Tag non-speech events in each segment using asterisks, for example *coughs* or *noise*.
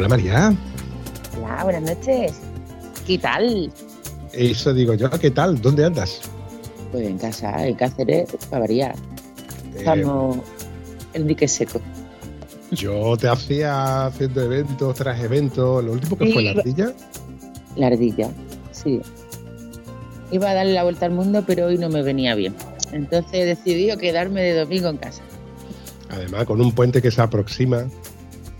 Hola María. Hola, buenas noches. ¿Qué tal? Eso digo yo, ¿qué tal? ¿Dónde andas? Pues en casa, en Cáceres, para variar. Eh, Estamos en dique seco. yo te hacía haciendo eventos tras eventos. Lo último que Sí, fue la ardilla. La ardilla, sí. Iba a darle la vuelta al mundo, pero hoy no me venía bien. Entonces he decidido quedarme de domingo en casa. Además, con un puente que se aproxima.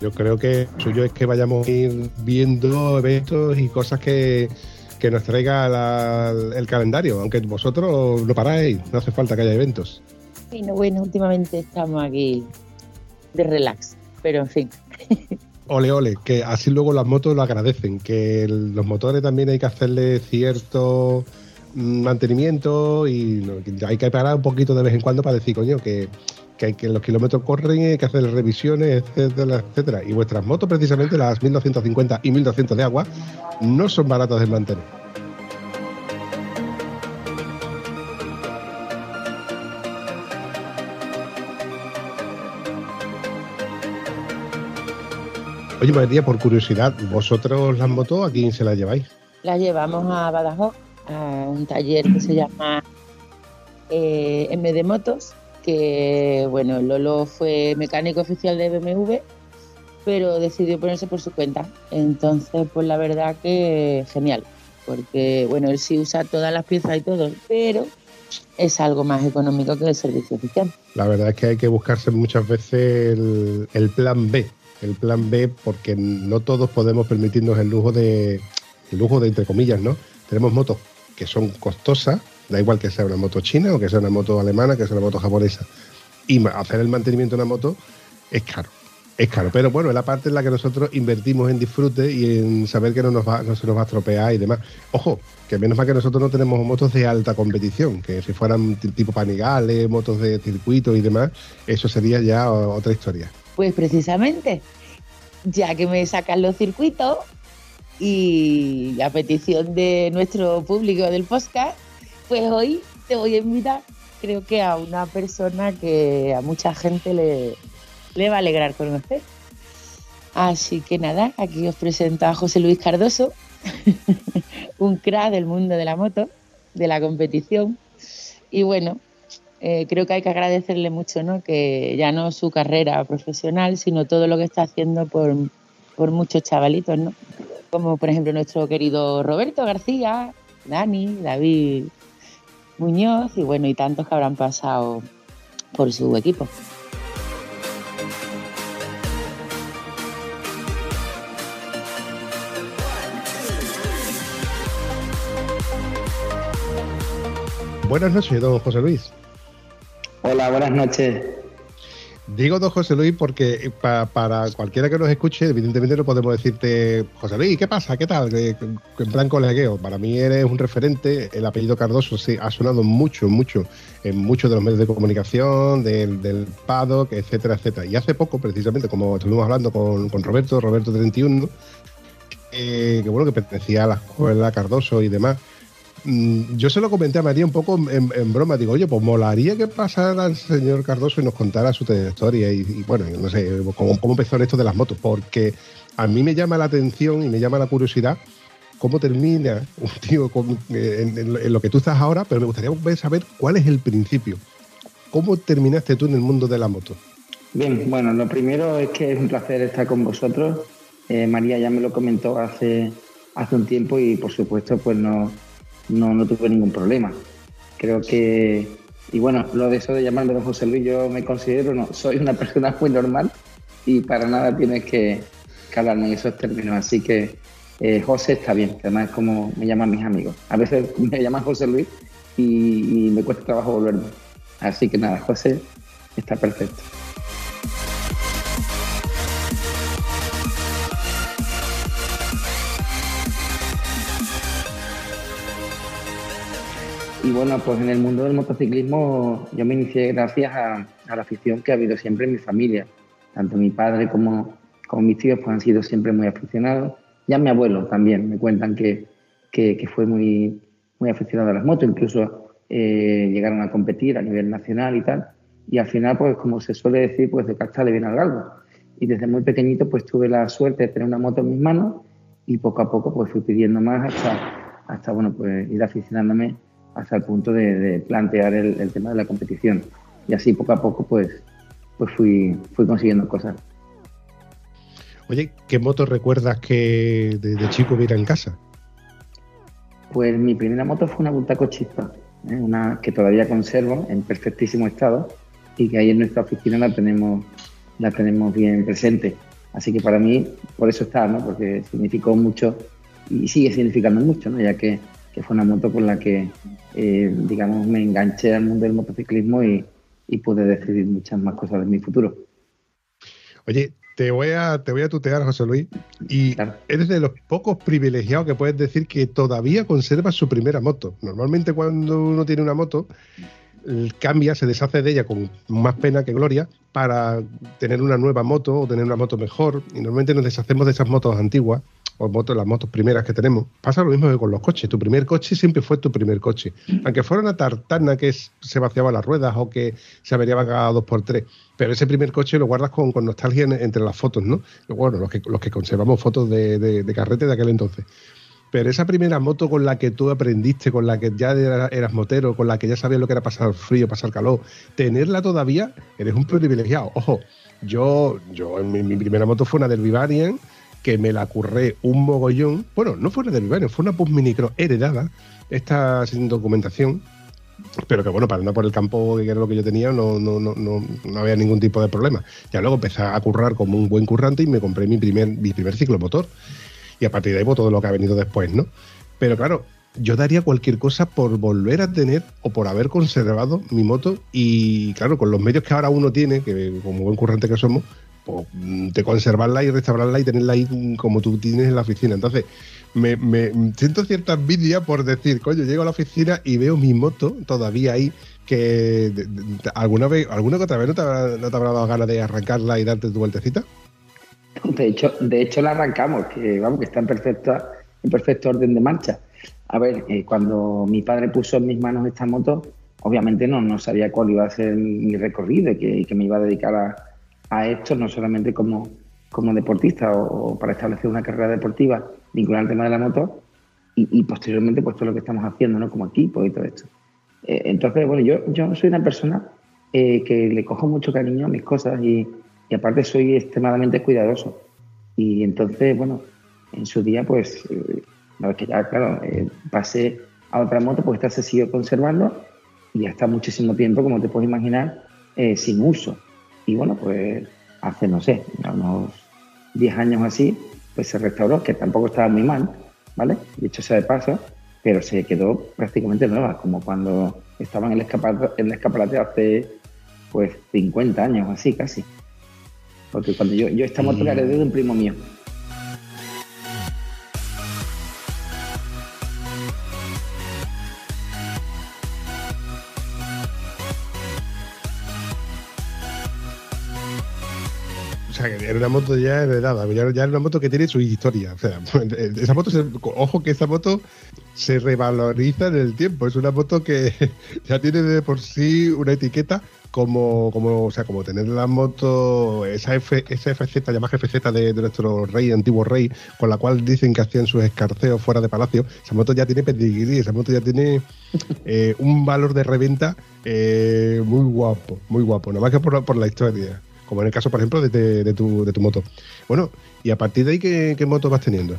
Yo creo que lo suyo es que vayamos a ir viendo eventos y cosas que, que nos traiga la- el calendario. Aunque vosotros no paráis, no hace falta que haya eventos. Bueno, bueno, últimamente estamos aquí de relax. Pero en fin, Ole, ole, que así luego las motos lo agradecen, que el- los motores también hay que hacerle cierto mm, mantenimiento y hay que parar un poquito de vez en cuando para decir, coño, que, que, hay que los kilómetros corren hay que hacer revisiones, etcétera, etcétera. Y vuestras motos, precisamente las 1250 y 1200 de agua, no son baratas de mantener. Oye, María, por curiosidad, ¿vosotros las motos a quién se las lleváis? la llevamos a Badajoz, a un taller que se llama eh, MD Motos, que bueno, Lolo fue mecánico oficial de BMW, pero decidió ponerse por su cuenta. Entonces, pues la verdad que genial, porque bueno, él sí usa todas las piezas y todo, pero es algo más económico que el servicio oficial. La verdad es que hay que buscarse muchas veces el, el plan B. El plan B porque no todos podemos permitirnos el lujo de, el lujo de entre comillas, ¿no? Tenemos motos que son costosas, da igual que sea una moto china o que sea una moto alemana, que sea una moto japonesa. Y hacer el mantenimiento de una moto es caro. Es caro, pero bueno, es la parte en la que nosotros invertimos en disfrute y en saber que no, nos va, no se nos va a estropear y demás. Ojo, que menos mal que nosotros no tenemos motos de alta competición, que si fueran tipo panigales, motos de circuito y demás, eso sería ya otra historia. Pues precisamente, ya que me sacan los circuitos y a petición de nuestro público del podcast, pues hoy te voy a invitar, creo que a una persona que a mucha gente le, va a alegrar conocer. Así que nada, aquí os presento a José Luis Cardoso, *laughs* un crack del mundo de la moto, de la competición. Y bueno, eh, creo que hay que agradecerle mucho, ¿no? Que ya no su carrera profesional, sino todo lo que está haciendo por muchos chavalitos, ¿no? Como por ejemplo nuestro querido Roberto García, Dani, David Muñoz y bueno, y tantos que habrán pasado por su equipo. Buenas noches, don José Luis. Hola, buenas noches. Digo don José Luis porque eh, pa- para cualquiera que nos escuche, evidentemente no podemos decirte, José Luis, ¿qué pasa? ¿Qué tal? Que- En plan colegueo. Para mí eres un referente, el apellido Cardoso ha sonado mucho, mucho en muchos de los medios de comunicación, del, del paddock, etcétera, etcétera. Y hace poco, precisamente, como estuvimos hablando con, con Roberto, Roberto 31, eh, que bueno, que pertenecía a la escuela Cardoso y demás. Mm, Yo se lo comenté a María un poco en, broma. Digo, oye, pues molaría que pasara el señor Cardoso y nos contara su trayectoria y, bueno, no sé, cómo, cómo empezó esto de las motos, porque a mí me llama la atención y me llama la curiosidad cómo termina *laughs* un eh, en, lo- que tú estás ahora, pero me gustaría saber cuál es el principio. ¿Cómo terminaste tú en el mundo de la moto? Bien, bueno, lo primero es que es un placer estar con vosotros. Eh, María ya me lo comentó hace, hace un tiempo y por supuesto pues no, no, no tuve ningún problema. Creo que, y bueno, lo de eso de llamarme José Luis, yo me considero, no, soy una *laughs* persona muy normal y para nada tienes que, que hablarme en esos términos. Así que eh, José está bien, además es como me llaman mis amigos. A veces *laughs* me llaman José Luis y, y me cuesta trabajo volverme. Así que nada, José está perfecto. Y bueno, pues en el mundo del motociclismo yo me inicié gracias a, la afición que ha habido siempre en mi familia. Tanto mi padre como, como mis tíos pues, han sido siempre muy aficionados. Ya mi abuelo también me cuentan que, que, fue muy, muy aficionado a las motos, incluso eh, llegaron a competir a nivel nacional y tal. Y al final, pues como se suele decir, pues de casta le viene al galgo. Y desde muy pequeñito pues tuve la suerte de tener una moto en mis manos y poco a poco pues fui pidiendo más hasta, hasta bueno, pues ir aficionándome hasta el punto de, plantear el, tema de la competición. Y así poco a poco pues, pues fui, fui consiguiendo cosas. Oye, ¿qué moto recuerdas que de, chico hubiera en casa? Pues mi primera moto fue una Bultaco Chispa, ¿eh? una que todavía conservo en perfectísimo estado y que ahí en nuestra oficina la tenemos, la tenemos bien presente. Así que para mí, por eso está, ¿no? porque significó mucho y sigue significando mucho, ¿no? ya que, fue una moto con la que, eh, digamos, me enganché al mundo del motociclismo y, y pude decidir muchas más cosas de mi futuro. Oye, te voy a, te voy a tutear, José Luis, y eres de los pocos privilegiados que puedes decir que todavía conserva su primera moto. Normalmente cuando uno tiene una moto, cambia, se deshace de ella con más pena que gloria para tener una nueva moto o tener una moto mejor. Y normalmente nos deshacemos de esas motos antiguas o motos, las motos primeras que tenemos. Pasa lo mismo que con los coches. Tu primer coche siempre fue tu primer coche. Aunque fuera una tartana que se vaciaba las ruedas o que se averiaba cada dos por tres. Pero ese primer coche lo guardas con, nostalgia entre las fotos, ¿no? Bueno, los que, los que conservamos fotos de, de carrete de aquel entonces. Pero esa primera moto con la que tú aprendiste, con la que ya eras motero, con la que ya sabías lo que era pasar frío, pasar calor, tenerla todavía, eres un privilegiado. Ojo, yo, yo en mi, primera moto fue una del Vivarian, que me la curré un mogollón. Bueno, no fue una del Vivarian, fue una Pus Micro heredada, esta sin documentación, pero que bueno, para andar por el campo, que era lo que yo tenía, no, no, no, no, había ningún tipo de problema. Ya luego empecé a currar como un buen currante y me compré mi primer, mi primer ciclomotor y a partir de ahí pues, todo lo que ha venido después, ¿no? Pero claro, yo daría cualquier cosa por volver a tener o por haber conservado mi moto y claro, con los medios que ahora uno tiene, que como buen currante que somos, pues de conservarla y restaurarla y tenerla ahí como tú tienes en la oficina. Entonces, me, siento cierta envidia por decir, coño, llego a la oficina y veo mi moto todavía ahí, que alguna vez, alguna otra vez no te, habrá, no te dado ganas de arrancarla y darte tu vueltecita. De hecho, de hecho la arrancamos, que vamos, que está en perfecta, en perfecto orden de marcha. A ver, eh, cuando mi padre puso en mis manos esta moto, obviamente no, no sabía cuál iba a ser mi recorrido y que, me iba a dedicar a, esto, no solamente como, como deportista o, para establecer una carrera deportiva vinculada al tema de la moto, y, posteriormente pues todo lo que estamos haciendo, ¿no? Como equipo y todo esto. Eh, entonces, bueno, yo, yo soy una persona eh, que le cojo mucho cariño a mis cosas y, y aparte soy extremadamente cuidadoso. Y entonces, bueno, en su día, pues, eh, que ya, claro, eh, pasé a otra moto, pues esta se siguió conservando y ya está muchísimo tiempo, como te puedes imaginar, eh, sin uso. Y bueno, pues hace, no sé, unos 10 años así, pues se restauró, que tampoco estaba muy mal, ¿vale? De hecho, sea de paso, pero se quedó prácticamente nueva, como cuando estaba en el escaparate, en el escaparate hace, pues, 50 años, así casi. Porque cuando yo, yo esta moto la heredé de un primo mío. Era una moto ya heredada, ya, ya era una moto que tiene su historia. O sea, *laughs* esa moto, ojo que esa moto se revaloriza en el tiempo. Es una moto que *laughs* ya tiene de por sí una etiqueta como, como, o sea, como tener la moto, esa, F, esa FZ, llamada FZ de, nuestro rey, antiguo rey, con la cual dicen que hacían sus escarceos fuera de palacio, esa moto ya tiene pedigrí, esa moto ya tiene eh, un valor de reventa eh, muy guapo, muy guapo, nada más que por, la historia, como en el caso, por ejemplo, de, tu, de tu moto. Bueno, y a partir de ahí, ¿qué, qué moto vas teniendo?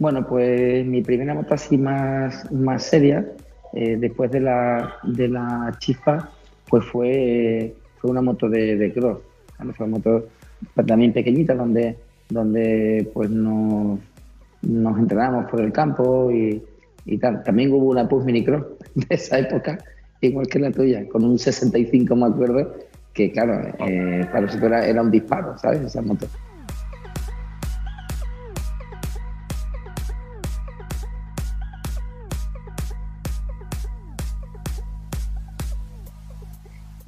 Bueno, pues mi primera moto así más, más seria eh, después de la, de la chispa, pues fue, fue una moto de, cross. Fue una moto también pequeñita donde, donde pues nos, nos entrenamos por el campo y, tal. También hubo una Push Mini Cross *laughs* de esa época, igual que la tuya, con un 65 me acuerdo, que claro, eh, para nosotros era, era, un disparo, ¿sabes? Esa moto.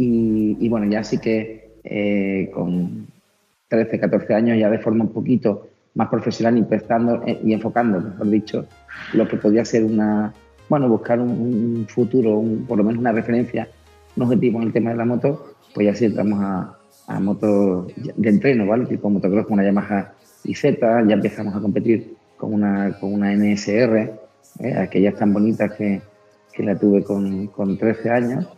Y, bueno, ya sí que eh, con 13, 14 años, ya de forma un poquito más profesional, empezando eh, y enfocando, mejor dicho, lo que podía ser una, bueno, buscar un, un futuro, un, por lo menos una referencia, un objetivo en el tema de la moto, pues ya sí entramos a, a motos de entreno, ¿vale? Tipo motocross con una Yamaha IZ, ya empezamos a competir con una, con una NSR, ¿eh? aquellas tan bonitas que, que la tuve con, con 13 años.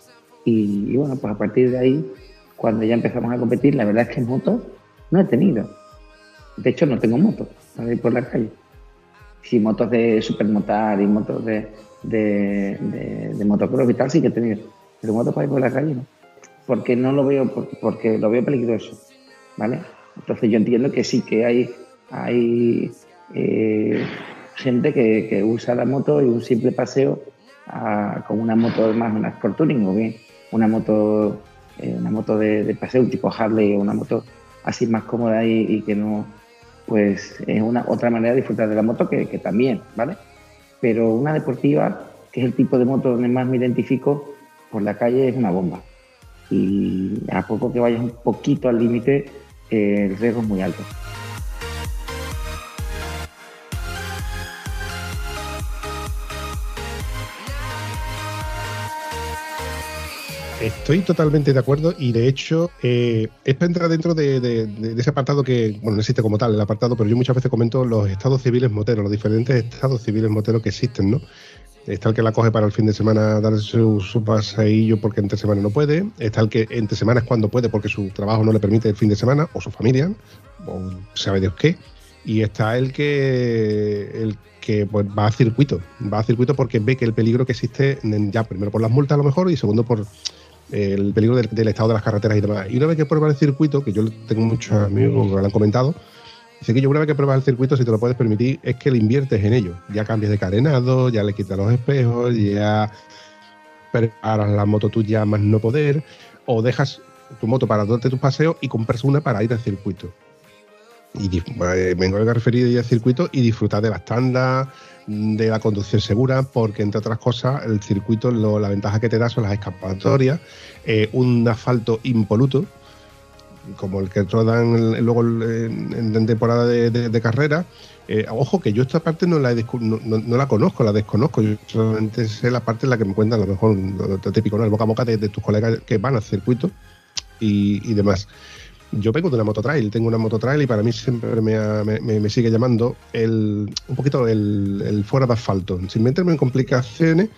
Y, bueno, pues a partir de ahí, cuando ya empezamos a competir, la verdad es que moto no he tenido. De hecho, no tengo moto para ir por la calle. Sí, motos de supermotar y motos de, de, de, motocross y tal sí que he tenido. Pero motos para ir por la calle no. Porque no lo veo, porque lo veo peligroso. ¿Vale? Entonces yo entiendo que sí que hay, hay eh, gente que, usa la moto y un simple paseo con una moto más, una Sport Touring o bien una moto, eh, una moto de, paseo, un tipo Harley o una moto así más cómoda y, que no, pues es una otra manera de disfrutar de la moto que, que, también, ¿vale? Pero una deportiva, que es el tipo de moto donde más me identifico, por la calle es una bomba. Y a poco que vayas un poquito al límite, eh, el riesgo es muy alto. Estoy totalmente de acuerdo y de hecho eh, esto entra dentro de, ese apartado que, bueno, no existe como tal el apartado, pero yo muchas veces comento los estados civiles moteros, los diferentes estados civiles moteros que existen, ¿no? Está el que la coge para el fin de semana darse su, su paseillo porque entre semana no puede. Está el que entre semana es cuando puede porque su trabajo no le permite el fin de semana, o su familia, o sabe Dios qué. Y está el que el que pues, va a circuito. Va a circuito porque ve que el peligro que existe, ya primero por las multas a lo mejor y segundo por el peligro del, estado de las carreteras y demás. Y una vez que pruebas el circuito, que yo tengo muchos amigos que lo han comentado, dice que yo una vez que pruebas el circuito, si te lo puedes permitir, es que le inviertes en ello. Ya cambias de carenado, ya le quitas los espejos, ya preparas la moto tuya más no poder, o dejas tu moto para darte tus paseos y compras una para ir al circuito. Y eh, vengo a referir ir al circuito y disfrutar de las tandas, de la conducción segura, porque entre otras cosas el circuito, la ventaja que te da son las escapatorias, eh, un asfalto impoluto, como el que rodan luego en, temporada de, carrera. Eh, ojo que yo esta parte no la, no, la conozco, la desconozco, yo solamente sé la parte en la que me cuentan a lo mejor lo, típico, ¿no? el boca a boca de, tus colegas que van al circuito y, demás. Yo vengo de una mototrail, tengo una mototrail y para mí siempre me, sigue llamando el, un poquito el, fuera de asfalto. Sin meterme en complicaciones,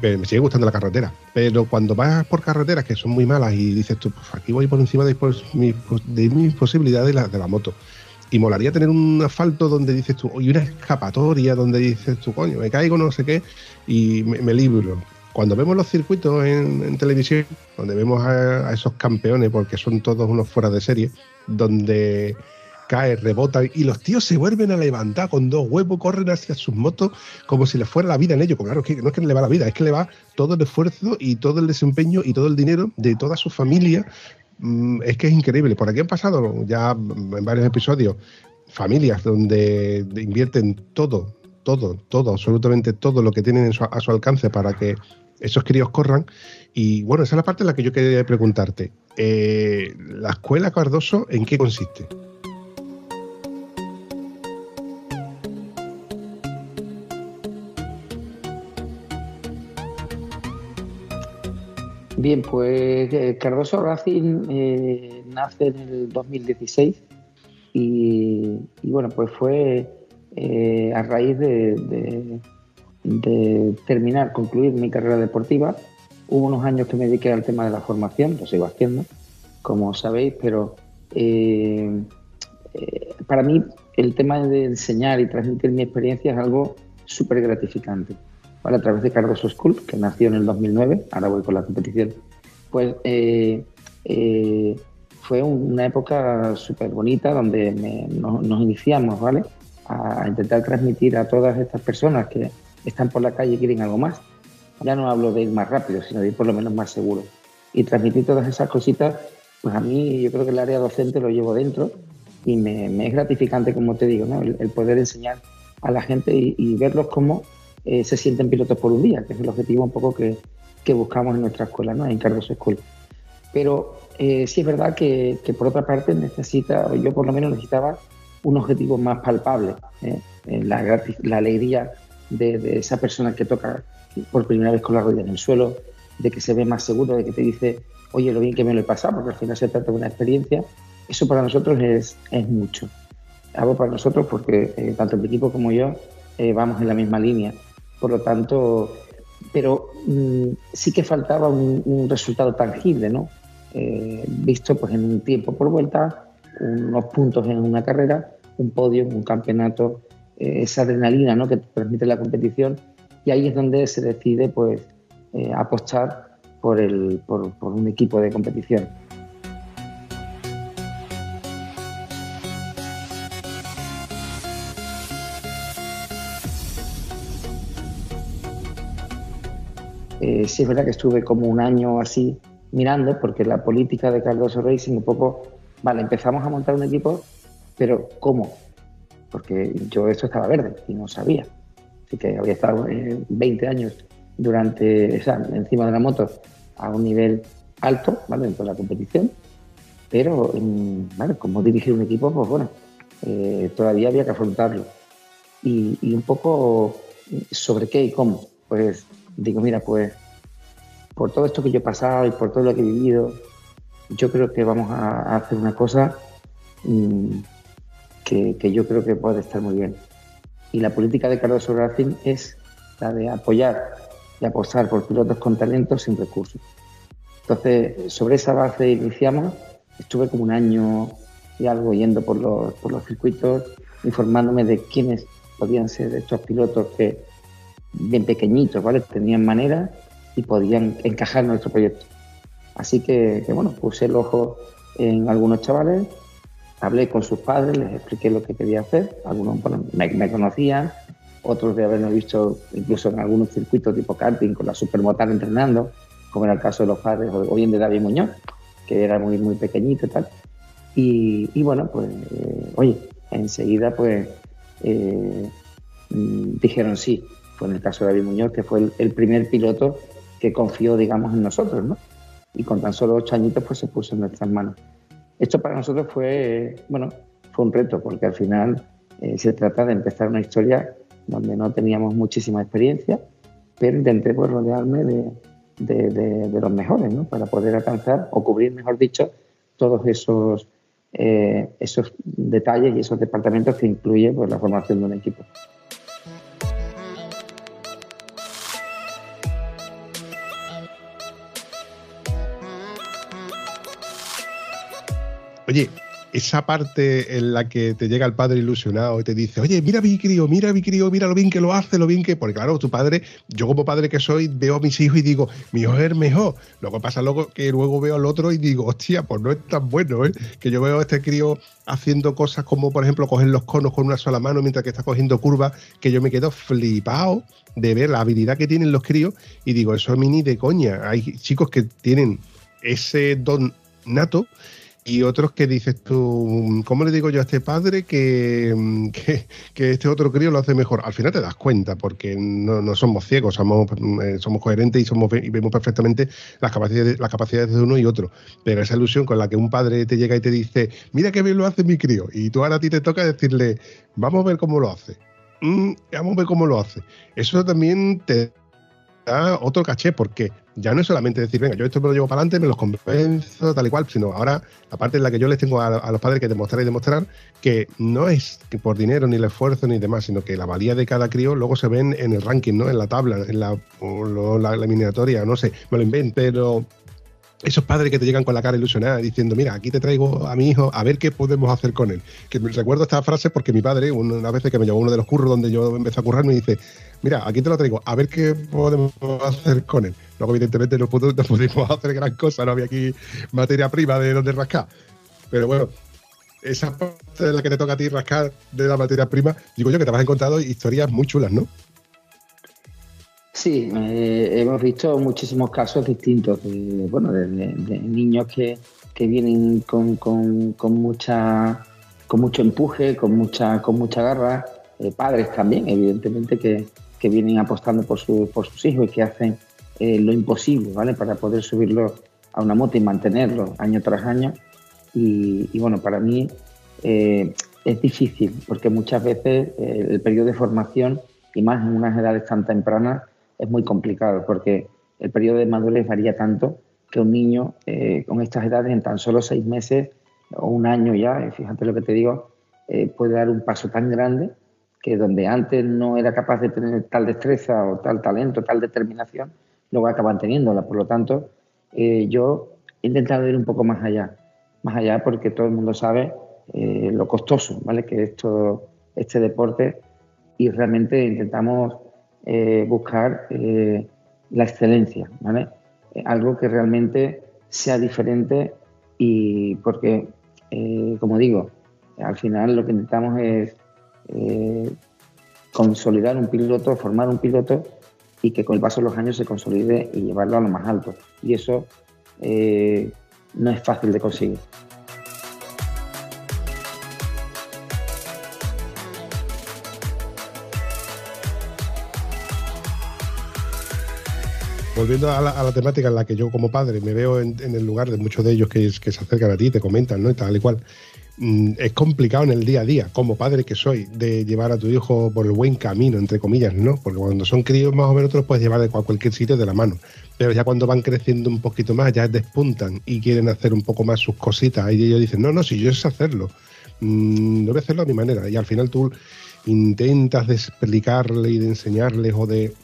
me sigue gustando la carretera. Pero cuando vas por carreteras que son muy malas y dices tú, pues aquí voy por encima de, mis, mis posibilidades de la, de la moto. Y molaría tener un asfalto donde dices tú, y una escapatoria donde dices tú, coño, me caigo, no sé qué, y me libro cuando vemos los circuitos en, televisión, donde vemos a, esos campeones, porque son todos unos fuera de serie, donde cae, rebota y los tíos se vuelven a levantar con dos huevos, corren hacia sus motos como si les fuera la vida en ellos. Claro, que no es que le va la vida, es que le va todo el esfuerzo y todo el desempeño y todo el dinero de toda su familia. Mm, es que es increíble. Por aquí han pasado ya en varios episodios familias donde invierten todo, todo, todo, absolutamente todo lo que tienen a su alcance para que esos críos corran. Y bueno, esa es la parte en la que yo quería preguntarte. Eh, ¿La escuela Cardoso en qué consiste? Bien, pues eh, Cardoso Racing eh, nace en el 2016 y, bueno, pues fue a raíz de de terminar, concluir mi carrera deportiva. Hubo unos años que me dediqué al tema de la formación, lo sigo haciendo, como sabéis, pero eh, eh, para mí el tema de enseñar y transmitir mi experiencia es algo súper gratificante. A través de Cardoso School, que nació en el 2009, ahora voy con la competición, pues eh, fue una época súper bonita donde nos, nos, iniciamos, ¿vale? A intentar transmitir a todas estas personas que, están por la calle y quieren algo más. Ya no hablo de ir más rápido, sino de ir por lo menos más seguro. Y transmitir todas esas cositas, pues a mí yo creo que el área docente lo llevo dentro y me, es gratificante, como te digo, ¿no? el, poder enseñar a la gente y, verlos cómo eh, se sienten pilotos por un día, que es el objetivo un poco que, buscamos en nuestra escuela, ¿no? en Carlos School. Pero eh, sí es verdad que, por otra parte necesita, yo por lo menos necesitaba un objetivo más palpable, ¿eh? Eh, la, la, alegría de, esa persona que toca por primera vez con la rodilla en el suelo, de que se ve más seguro, de que te dice, oye, lo bien que me lo he pasado, porque al final se trata de una experiencia, eso para nosotros es, es mucho. Algo para nosotros porque tanto el equipo como yo vamos en la misma línea. Por lo tanto, pero mm, sí que faltaba un, resultado tangible, ¿no? Eh, visto pues en un tiempo por vuelta, unos puntos en una carrera, un podio, un campeonato, eh, esa adrenalina ¿no? que te permite la competición y ahí es donde se decide pues eh, apostar por, el, por un equipo de competición. Eh, sí es verdad que estuve como un año así mirando, porque la política de Cardoso Racing un poco, vale, empezamos a montar un equipo, pero ¿cómo? Porque yo esto estaba verde y no sabía. Así que había estado 20 años durante, encima de la moto a un nivel alto, ¿vale? Dentro de la competición. Pero, ¿vale? Como dirigir un equipo, pues bueno, eh, todavía había que afrontarlo. Y, y un poco sobre qué y cómo. Pues digo, mira, pues por todo esto que yo he pasado y por todo lo que he vivido, yo creo que vamos a, hacer una cosa mm, que, yo creo que puede estar muy bien. Y la política de Carlos Racing es la de apoyar y apostar por pilotos con talentos sin recursos. Entonces, sobre esa base iniciamos, estuve como un año y algo yendo por los, por los circuitos, informándome de quiénes podían ser estos pilotos que, bien pequeñitos, ¿vale? Tenían manera y podían encajar en nuestro proyecto. Así que, bueno, puse el ojo en algunos chavales, hablé con sus padres, les expliqué lo que quería hacer. Algunos me, conocían, otros de haberme visto incluso en algunos circuitos tipo karting con la supermotar entrenando, como era el caso de los padres o bien de David Muñoz, que era muy, muy pequeñito y tal. Y, bueno, pues, eh, oye, enseguida pues eh, mm, dijeron sí, fue en el caso de David Muñoz, que fue el, primer piloto que confió, digamos, en nosotros, ¿no? Y con tan solo ocho añitos, pues se puso en nuestras manos. Esto para nosotros fue, bueno, fue un reto, porque al final eh, se trata de empezar una historia donde no teníamos muchísima experiencia, pero intenté pues, rodearme de, los mejores, ¿no? Para poder alcanzar o cubrir, mejor dicho, todos esos, eh, esos detalles y esos departamentos que incluye pues, la formación de un equipo. Oye, esa parte en la que te llega el padre ilusionado y te dice, oye, mira mi crío, mira mi crío, mira lo bien que lo hace, lo bien que. Porque claro, tu padre, yo como padre que soy, veo a mis hijos y digo, mi hijo es mejor. Luego pasa luego que luego veo al otro y digo, hostia, pues no es tan bueno, ¿eh? Que yo veo a este crío haciendo cosas como, por ejemplo, coger los conos con una sola mano mientras que está cogiendo curvas, que yo me quedo flipado de ver la habilidad que tienen los críos y digo, eso es mini de coña. Hay chicos que tienen ese don nato y otros que dices tú, ¿cómo le digo yo a este padre que, que, este otro crío lo hace mejor? Al final te das cuenta, porque no, somos ciegos, somos, eh, somos coherentes y, somos, y vemos perfectamente las capacidades, las capacidades de uno y otro. Pero esa ilusión con la que un padre te llega y te dice, mira qué bien lo hace mi crío, y tú ahora a ti te toca decirle, vamos a ver cómo lo hace. Mm, vamos a ver cómo lo hace. Eso también te da otro caché, porque ya no es solamente decir, venga, yo esto me lo llevo para adelante, me los convenzo, tal y cual, sino ahora la parte en la que yo les tengo a, los padres que demostrar y demostrar que no es por dinero, ni el esfuerzo, ni demás, sino que la valía de cada crío luego se ven en el ranking, ¿no? En la tabla, en la, la, eliminatoria, no sé, me lo invento, pero esos padres que te llegan con la cara ilusionada diciendo, mira, aquí te traigo a mi hijo a ver qué podemos hacer con él. Que me recuerdo esta frase porque mi padre, una vez que me llevó uno de los curros donde yo empecé a currar, me dice, mira, aquí te lo traigo, a ver qué podemos hacer con él. Luego, evidentemente, no, pudimos *laughs* hacer gran cosa, no había aquí materia prima de donde rascar. Pero bueno, esa parte de la que te toca a ti rascar de la materia prima, digo yo que te has encontrado historias muy chulas, ¿no? Sí, eh, hemos visto muchísimos casos distintos de, bueno, de, niños que, vienen con, mucha con mucho empuje, con mucha con mucha garra, eh, padres también, evidentemente que, vienen apostando por, sus hijos y que hacen eh, lo imposible, ¿vale? Para poder subirlo a una moto y mantenerlo año tras año. Y, bueno, para mí eh, es difícil porque muchas veces eh, el periodo de formación, y más en unas edades tan tempranas, es muy complicado porque el periodo de madurez varía tanto que un niño con estas edades en tan solo seis meses o un año ya, fíjate lo que te digo, puede dar un paso tan grande que donde antes no era capaz de tener tal destreza o tal talento, tal determinación, luego acaban teniéndola. Por lo tanto, eh, yo he intentado ir un poco más allá, más allá porque todo el mundo sabe eh, lo costoso ¿vale? que es todo este deporte y realmente intentamos eh, buscar la excelencia, ¿vale? algo que realmente sea diferente y porque, como digo, al final lo que intentamos es consolidar un piloto, formar un piloto y que con el paso de los años se consolide y llevarlo a lo más alto. Y eso eh, no es fácil de conseguir. volviendo a la, temática en la que yo como padre me veo en, el lugar de muchos de ellos que, que, se acercan a ti, te comentan, ¿no? Y tal y cual. Mm, es complicado en el día a día, como padre que soy, de llevar a tu hijo por el buen camino, entre comillas, ¿no? Porque cuando son críos más o menos, te puedes llevar de cualquier sitio de la mano. Pero ya cuando van creciendo un poquito más, ya despuntan y quieren hacer un poco más sus cositas. Y ellos dicen, no, no, si yo sé hacerlo, mm, no voy a hacerlo a mi manera. Y al final tú intentas de explicarle y de enseñarles o de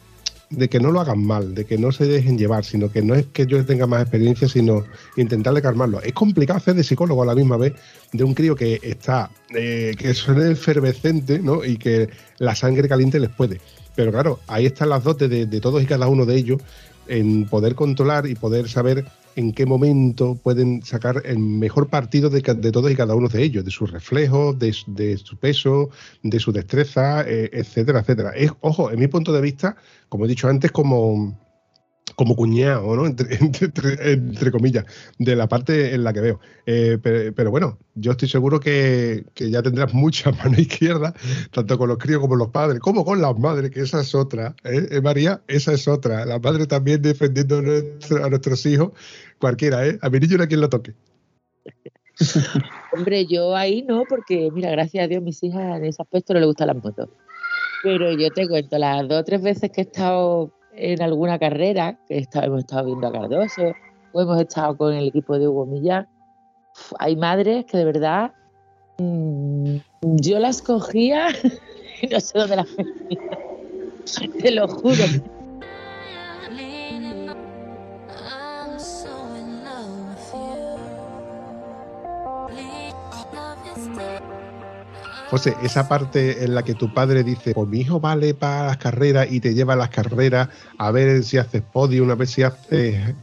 de que no lo hagan mal, de que no se dejen llevar, sino que no es que yo tenga más experiencia, sino intentarle calmarlo. Es complicado hacer de psicólogo a la misma vez de un crío que está, eh, que suena efervescente, ¿no? Y que la sangre caliente les puede. Pero claro, ahí están las dotes de todos y cada uno de ellos en poder controlar y poder saber en qué momento pueden sacar el mejor partido de, todos y cada uno de ellos, de sus reflejos, de, su peso, de su destreza, eh, etcétera, etcétera. Es, ojo, en mi punto de vista, como he dicho antes, como como cuñado, ¿no? *laughs* Entre, comillas, de la parte en la que veo. Eh, pero, bueno, yo estoy seguro que, ya tendrás mucha *laughs* mano izquierda, tanto con los críos como los padres, como con las madres, que esa es otra. ¿eh? ¿Eh, María, esa es otra. La madre también defendiendo a nuestros hijos, cualquiera, ¿eh? A mi niño no hay quien lo toque. *laughs* Hombre, yo ahí no, porque mira, gracias a Dios, mis hijas en ese aspecto no les gustan las motos. Pero yo te cuento, las dos o tres veces que he estado en alguna carrera, que hemos estado viendo a Cardoso, o hemos estado con el equipo de Hugo Millán, hay madres que de verdad mm, yo las cogía *laughs* y no sé dónde las metía. Te lo juro. José, esa parte en la que tu padre dice, pues mi hijo vale para las carreras y te lleva a las carreras a ver si haces podio, a ver si haces,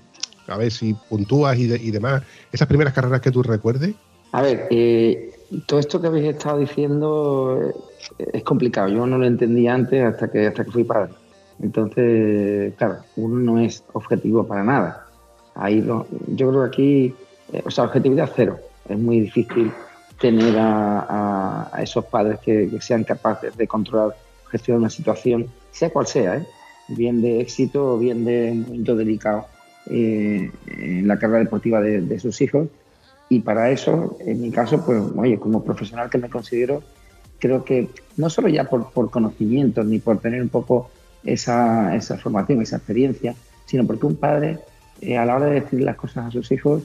a ver si puntúas y, demás, esas primeras carreras que tú recuerdes. A ver, eh, todo esto que habéis estado diciendo eh, es complicado. Yo no lo entendía antes hasta que, hasta que fui padre. Entonces, claro, uno no es objetivo para nada. Ahí yo creo que aquí, eh, o sea, objetividad cero. Es muy difícil tener a, esos padres que, sean capaces de controlar, gestionar una situación, sea cual sea, ¿eh? bien de éxito o bien de un momento delicado eh, en la carrera deportiva de, sus hijos. Y para eso, en mi caso, pues, oye, como profesional que me considero, creo que no solo ya por, por conocimiento ni por tener un poco esa, esa formación, esa experiencia, sino porque un padre, eh, a la hora de decir las cosas a sus hijos,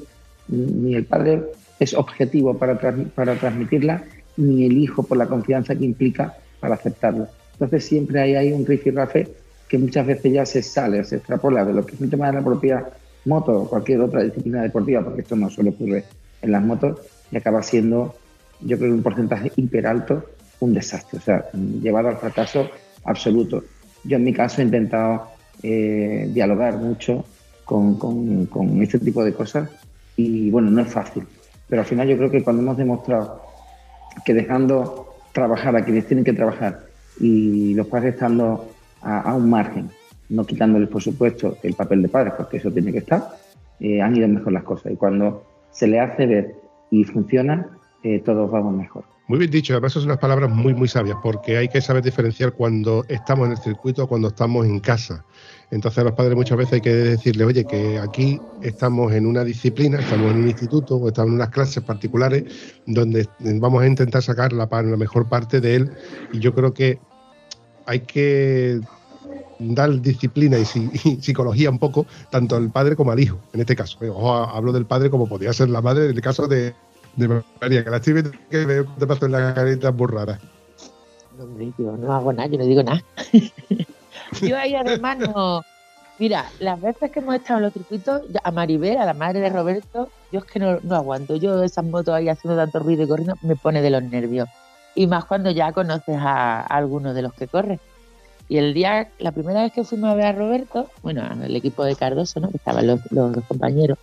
ni el padre es objetivo para, para transmitirla, ni el hijo por la confianza que implica para aceptarla. Entonces siempre hay, hay un rifirrafe que muchas veces ya se sale, se extrapola de lo que es un tema de la propia moto o cualquier otra disciplina deportiva, porque esto no solo ocurre en las motos, y acaba siendo, yo creo, un porcentaje hiper alto, un desastre, o sea, llevado al fracaso absoluto. Yo en mi caso he intentado eh, dialogar mucho con, con, con este tipo de cosas y bueno, no es fácil. Pero al final yo creo que cuando hemos demostrado que dejando trabajar a quienes tienen que trabajar y los padres estando a, un margen, no quitándoles por supuesto el papel de padres, porque eso tiene que estar, eh, han ido mejor las cosas. Y cuando se le hace ver y funciona, eh, todos vamos mejor. Muy bien dicho, además son unas palabras muy, muy sabias, porque hay que saber diferenciar cuando estamos en el circuito o cuando estamos en casa. Entonces a los padres muchas veces hay que decirle, oye, que aquí estamos en una disciplina, estamos en un instituto o estamos en unas clases particulares donde vamos a intentar sacar la, la mejor parte de él. Y yo creo que hay que dar disciplina y, psicología un poco, tanto al padre como al hijo, en este caso. hablo del padre como podría ser la madre en el caso de, María, que la estoy viendo que veo que te paso en la carita muy rara. Hombre, yo no hago nada, yo no digo nada. *laughs* yo ahí además no... Mira, las veces que hemos estado en los circuitos, a Maribel, a la madre de Roberto, yo es que no, no aguanto. Yo esas motos ahí haciendo tanto ruido y corriendo me pone de los nervios. Y más cuando ya conoces a, a algunos de los que corren. Y el día, la primera vez que fuimos a ver a Roberto, bueno, al equipo de Cardoso, ¿no? Que estaban los, compañeros,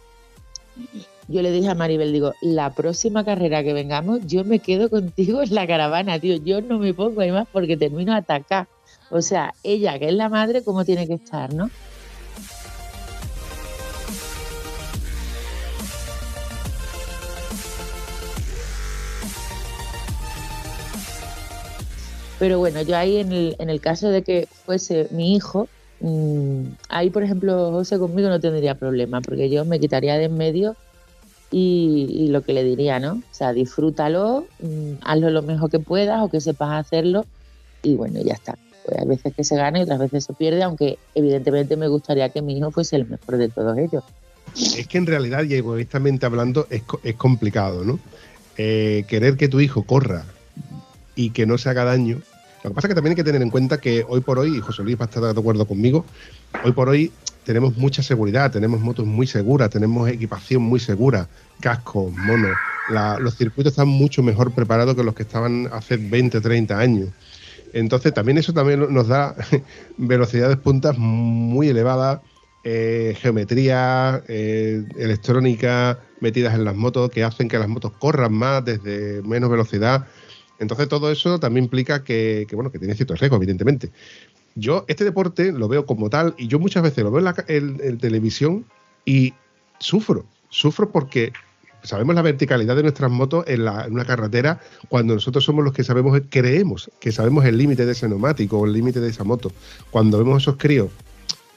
yo le dije a Maribel, digo, la próxima carrera que vengamos, yo me quedo contigo en la caravana, tío. Yo no me pongo ahí más porque termino atacar. O sea, ella, que es la madre, ¿cómo tiene que estar, no? Pero bueno, yo ahí en el, en el caso de que fuese mi hijo, mm, ahí por ejemplo José conmigo no tendría problema, porque yo me quitaría de en medio y, lo que le diría, ¿no? O sea, disfrútalo, mm, hazlo lo mejor que puedas o que sepas hacerlo y bueno, ya está. Pues hay veces que se gana y otras veces se pierde, aunque evidentemente me gustaría que mi hijo fuese el mejor de todos ellos. Es que en realidad, y egoístamente hablando, es, es complicado, ¿no? Eh, querer que tu hijo corra y que no se haga daño. Lo que pasa es que también hay que tener en cuenta que hoy por hoy, y José Luis va a estar de acuerdo conmigo, hoy por hoy tenemos mucha seguridad, tenemos motos muy seguras, tenemos equipación muy segura, cascos, monos. los circuitos están mucho mejor preparados que los que estaban hace 20, 30 años. Entonces también eso también nos da *laughs* velocidades puntas muy elevadas, eh, geometría eh, electrónica metidas en las motos que hacen que las motos corran más desde menos velocidad. Entonces todo eso también implica que, bueno, que tiene cierto riesgo, evidentemente. Yo este deporte lo veo como tal y yo muchas veces lo veo en, televisión y sufro, sufro porque sabemos la verticalidad de nuestras motos en, una carretera cuando nosotros somos los que sabemos, creemos que sabemos el límite de ese neumático o el límite de esa moto. Cuando vemos esos críos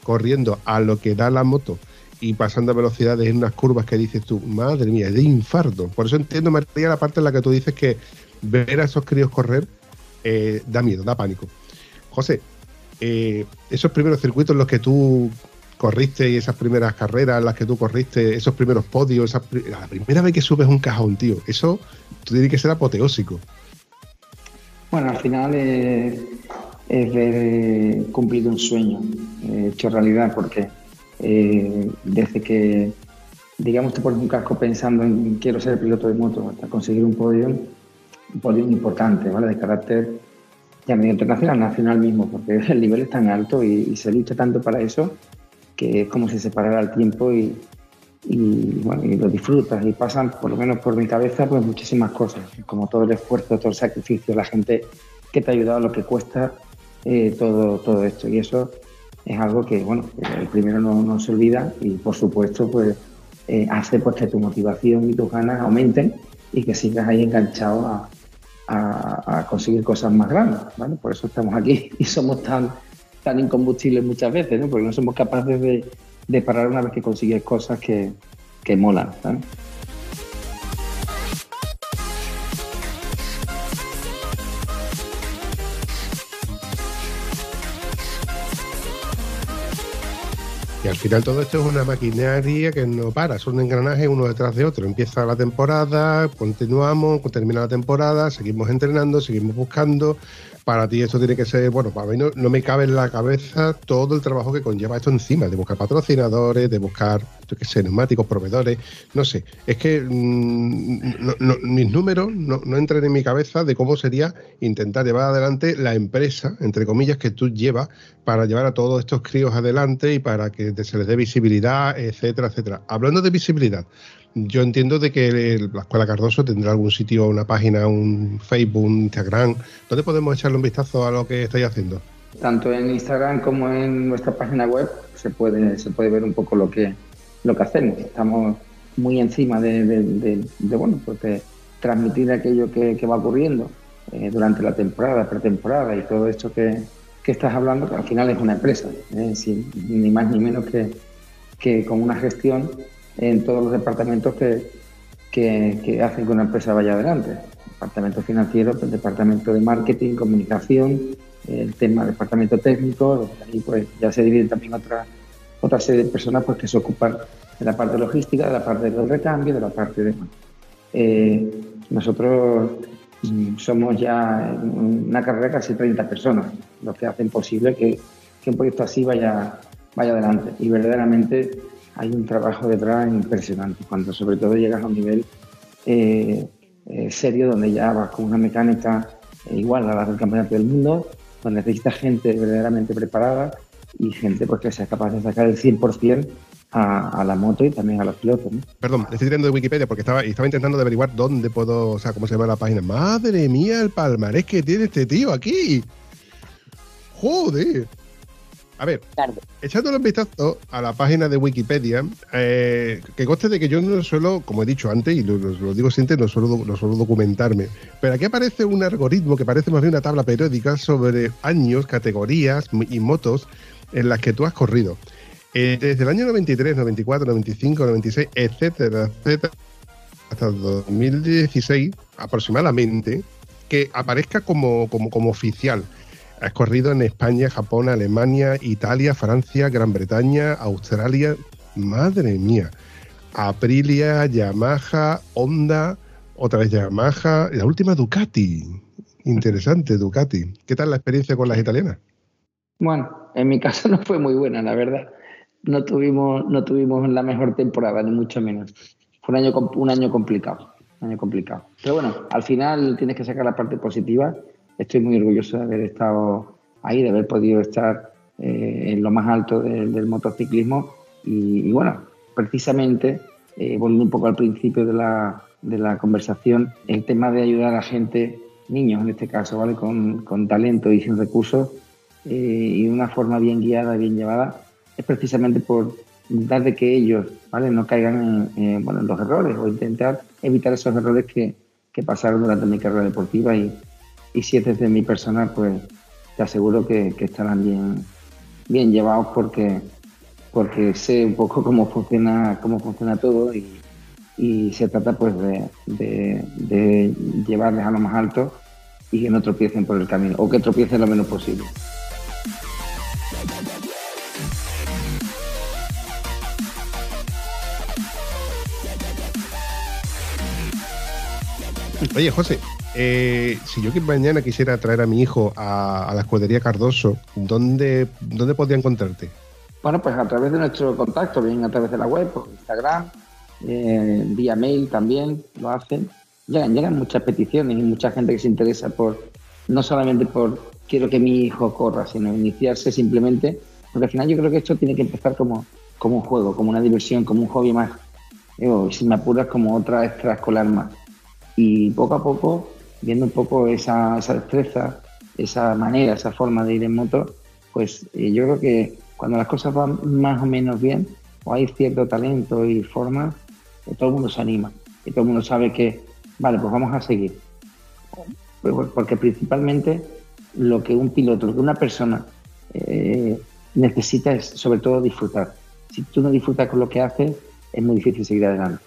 corriendo a lo que da la moto y pasando a velocidades en unas curvas que dices tú, madre mía, de infarto. Por eso entiendo, María, la parte en la que tú dices que ver a esos críos correr eh, da miedo, da pánico. José, eh, esos primeros circuitos en los que tú corriste y esas primeras carreras las que tú corriste, esos primeros podios, la primera vez que subes un cajón, tío, eso tú tienes que ser apoteósico. Bueno, al final es, ver eh, cumplido un sueño, hecho realidad, porque desde que, digamos, te pones un casco pensando en quiero ser piloto de moto hasta conseguir un podio, un podio importante, ¿vale? De carácter ya medio internacional, nacional mismo, porque *laughs* el nivel es tan alto y, se lucha tanto para eso que es como si se parara el tiempo y, bueno, y lo disfrutas y pasan, por lo menos por mi cabeza, pues muchísimas cosas, como todo el esfuerzo, todo el sacrificio, la gente que te ha ayudado, lo que cuesta eh, todo, todo esto. Y eso es algo que, bueno, el primero no, se olvida y, por supuesto, pues eh, hace pues, que tu motivación y tus ganas aumenten y que sigas ahí enganchado a, a, conseguir cosas más grandes. ¿vale? Por eso estamos aquí *laughs* y somos tan, tan incombustibles muchas veces, ¿no? porque no somos capaces de, de parar una vez que consigues cosas que, que molan. ¿vale? al final todo esto es una maquinaria que no para, son engranajes uno detrás de otro. Empieza la temporada, continuamos, termina la temporada, seguimos entrenando, seguimos buscando, para ti esto tiene que ser, bueno, para mí no, me cabe en la cabeza todo el trabajo que conlleva esto encima, de buscar patrocinadores, de buscar, yo qué sé, neumáticos, proveedores, no sé, es que mm, mis números no, entran en mi cabeza de cómo sería intentar llevar adelante la empresa, entre comillas, que tú llevas para llevar a todos estos críos adelante y para que se les dé visibilidad, etcétera, etcétera. Hablando de visibilidad, yo entiendo de que la Escuela Cardoso tendrá algún sitio, una página, un Facebook, un Instagram. ¿Dónde podemos echarle un vistazo a lo que estáis haciendo? Tanto en Instagram como en nuestra página web se puede, se puede ver un poco lo que, lo que hacemos. Estamos muy encima de, bueno, pues transmitir aquello que, va ocurriendo eh, durante la temporada, pretemporada y todo esto que, estás hablando, que al final es una empresa, ni más ni menos que, que con una gestión en todos los departamentos que, que, hacen que una empresa vaya adelante. Departamento financiero, el departamento de marketing, comunicación, el tema departamento técnico, ahí pues ya se dividen también otra, otra serie de personas pues, que se ocupan de la parte logística, de la parte del recambio, de la parte de... Eh, nosotros mm, somos ya una carrera casi 30 personas, lo que hacen posible que, un proyecto así vaya, vaya adelante. Y verdaderamente hay un trabajo detrás impresionante, cuando sobre todo llegas a un nivel eh, eh, serio donde ya vas con una mecánica igual a la del campeonato del mundo, donde necesitas gente verdaderamente preparada y gente pues, que sea capaz de sacar el 100% a, la moto y también a los pilotos. Perdón, estoy tirando de Wikipedia porque estaba, estaba intentando averiguar dónde puedo, o sea, cómo se llama la página. Madre mía, el palmarés que tiene este tío aquí. Joder. A ver, echándole un vistazo a la página de Wikipedia, eh, que conste de que yo no suelo, como he dicho antes, y lo, digo siempre, no suelo, no suelo documentarme, pero aquí aparece un algoritmo que parece más bien una tabla periódica sobre años, categorías y motos en las que tú has corrido. Eh, desde el año 93, 94, 95, 96, etcétera, etcétera, hasta 2016 aproximadamente, que aparezca como, como, como oficial. Has corrido en España, Japón, Alemania, Italia, Francia, Gran Bretaña, Australia. Madre mía. Aprilia, Yamaha, Honda, otra vez Yamaha, la última Ducati. Interesante, *laughs* Ducati. ¿Qué tal la experiencia con las italianas? Bueno, en mi caso no fue muy buena, la verdad no tuvimos, no tuvimos la mejor temporada, ni mucho menos. Fue un año, un año complicado, un año complicado. Pero bueno, al final tienes que sacar la parte positiva. Estoy muy orgulloso de haber estado ahí, de haber podido estar eh, en lo más alto del motociclismo. Y, bueno, precisamente, eh, volviendo un poco al principio de la, de conversación, el tema de ayudar a gente, niños en este caso, ¿vale? Con, talento y sin recursos, eh, y de una forma bien guiada, bien llevada, es precisamente por intentar de que ellos ¿vale? no caigan en los errores o intentar evitar esos errores que, que pasaron durante mi carrera deportiva y, y si es desde mi personal, pues te aseguro que, que, estarán bien, bien llevados porque, porque sé un poco cómo funciona, cómo funciona todo y, se trata pues de llevarles a lo más alto y que no tropiecen por el camino o que tropiecen lo menos posible. Oye, José, eh, si yo mañana quisiera traer a mi hijo a, la escudería Cardoso, ¿dónde, ¿dónde podría encontrarte? Bueno, pues a través de nuestro contacto, bien a través de la web, por Instagram, eh, vía mail también lo hacen. Llegan, llegan muchas peticiones y mucha gente que se interesa por, no solamente por quiero que mi hijo corra, sino iniciarse simplemente, porque al final yo creo que esto tiene que empezar como, como un juego, como una diversión, como un hobby más. Y si me apuras, como otra extraescolar más y poco a poco, viendo un poco esa, esa destreza, esa manera, esa forma de ir en moto, pues eh, yo creo que cuando las cosas van más o menos bien, o hay cierto talento y forma, eh, todo el mundo se anima y todo el mundo sabe que, vale, pues vamos a seguir. Pues, pues, porque principalmente lo que un piloto, lo que una persona eh, necesita es sobre todo disfrutar. Si tú no disfrutas con lo que haces, es muy difícil seguir adelante.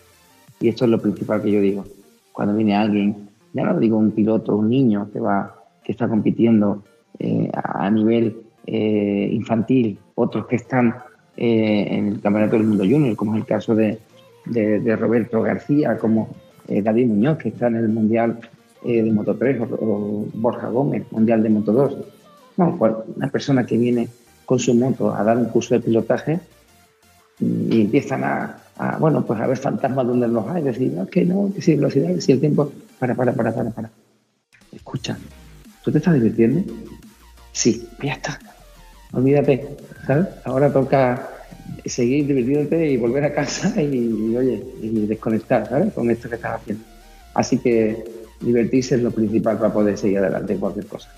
Y esto es lo principal que yo digo cuando viene alguien, ya no digo un piloto, un niño que va, que está compitiendo eh, a nivel eh, infantil, otros que están eh, en el Campeonato del Mundo Junior, como es el caso de, de, Roberto García, como David Muñoz, que está en el Mundial de Moto 3, o, Borja Gómez, Mundial de Moto 2. No, una persona que viene con su moto a dar un curso de pilotaje y empiezan a, bueno, pues a ver fantasmas donde los hay, decir, no, que no, que si velocidad, que si el tiempo, para, para, para, para, para. Escucha, ¿tú te estás divirtiendo? Sí, ya está. Olvídate, ¿sabes? Ahora toca seguir divirtiéndote y volver a casa y, oye, y desconectar, ¿sabes? Con esto que estás haciendo. Así que divertirse es lo principal para poder seguir adelante en cualquier cosa.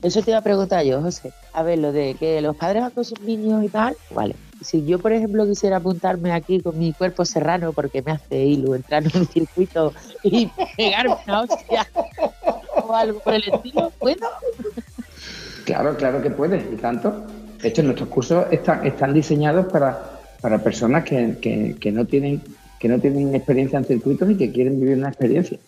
Eso te iba a preguntar yo, José. A ver, lo de que los padres van con sus niños y tal, vale. Si yo, por ejemplo, quisiera apuntarme aquí con mi cuerpo serrano porque me hace hilo entrar en un circuito y *laughs* pegarme una hostia o algo por el estilo, ¿puedo? Claro, claro que puedes, y tanto. De hecho, nuestros cursos están, están diseñados para, para personas que, que, no tienen, que no tienen experiencia en circuitos y que quieren vivir una experiencia.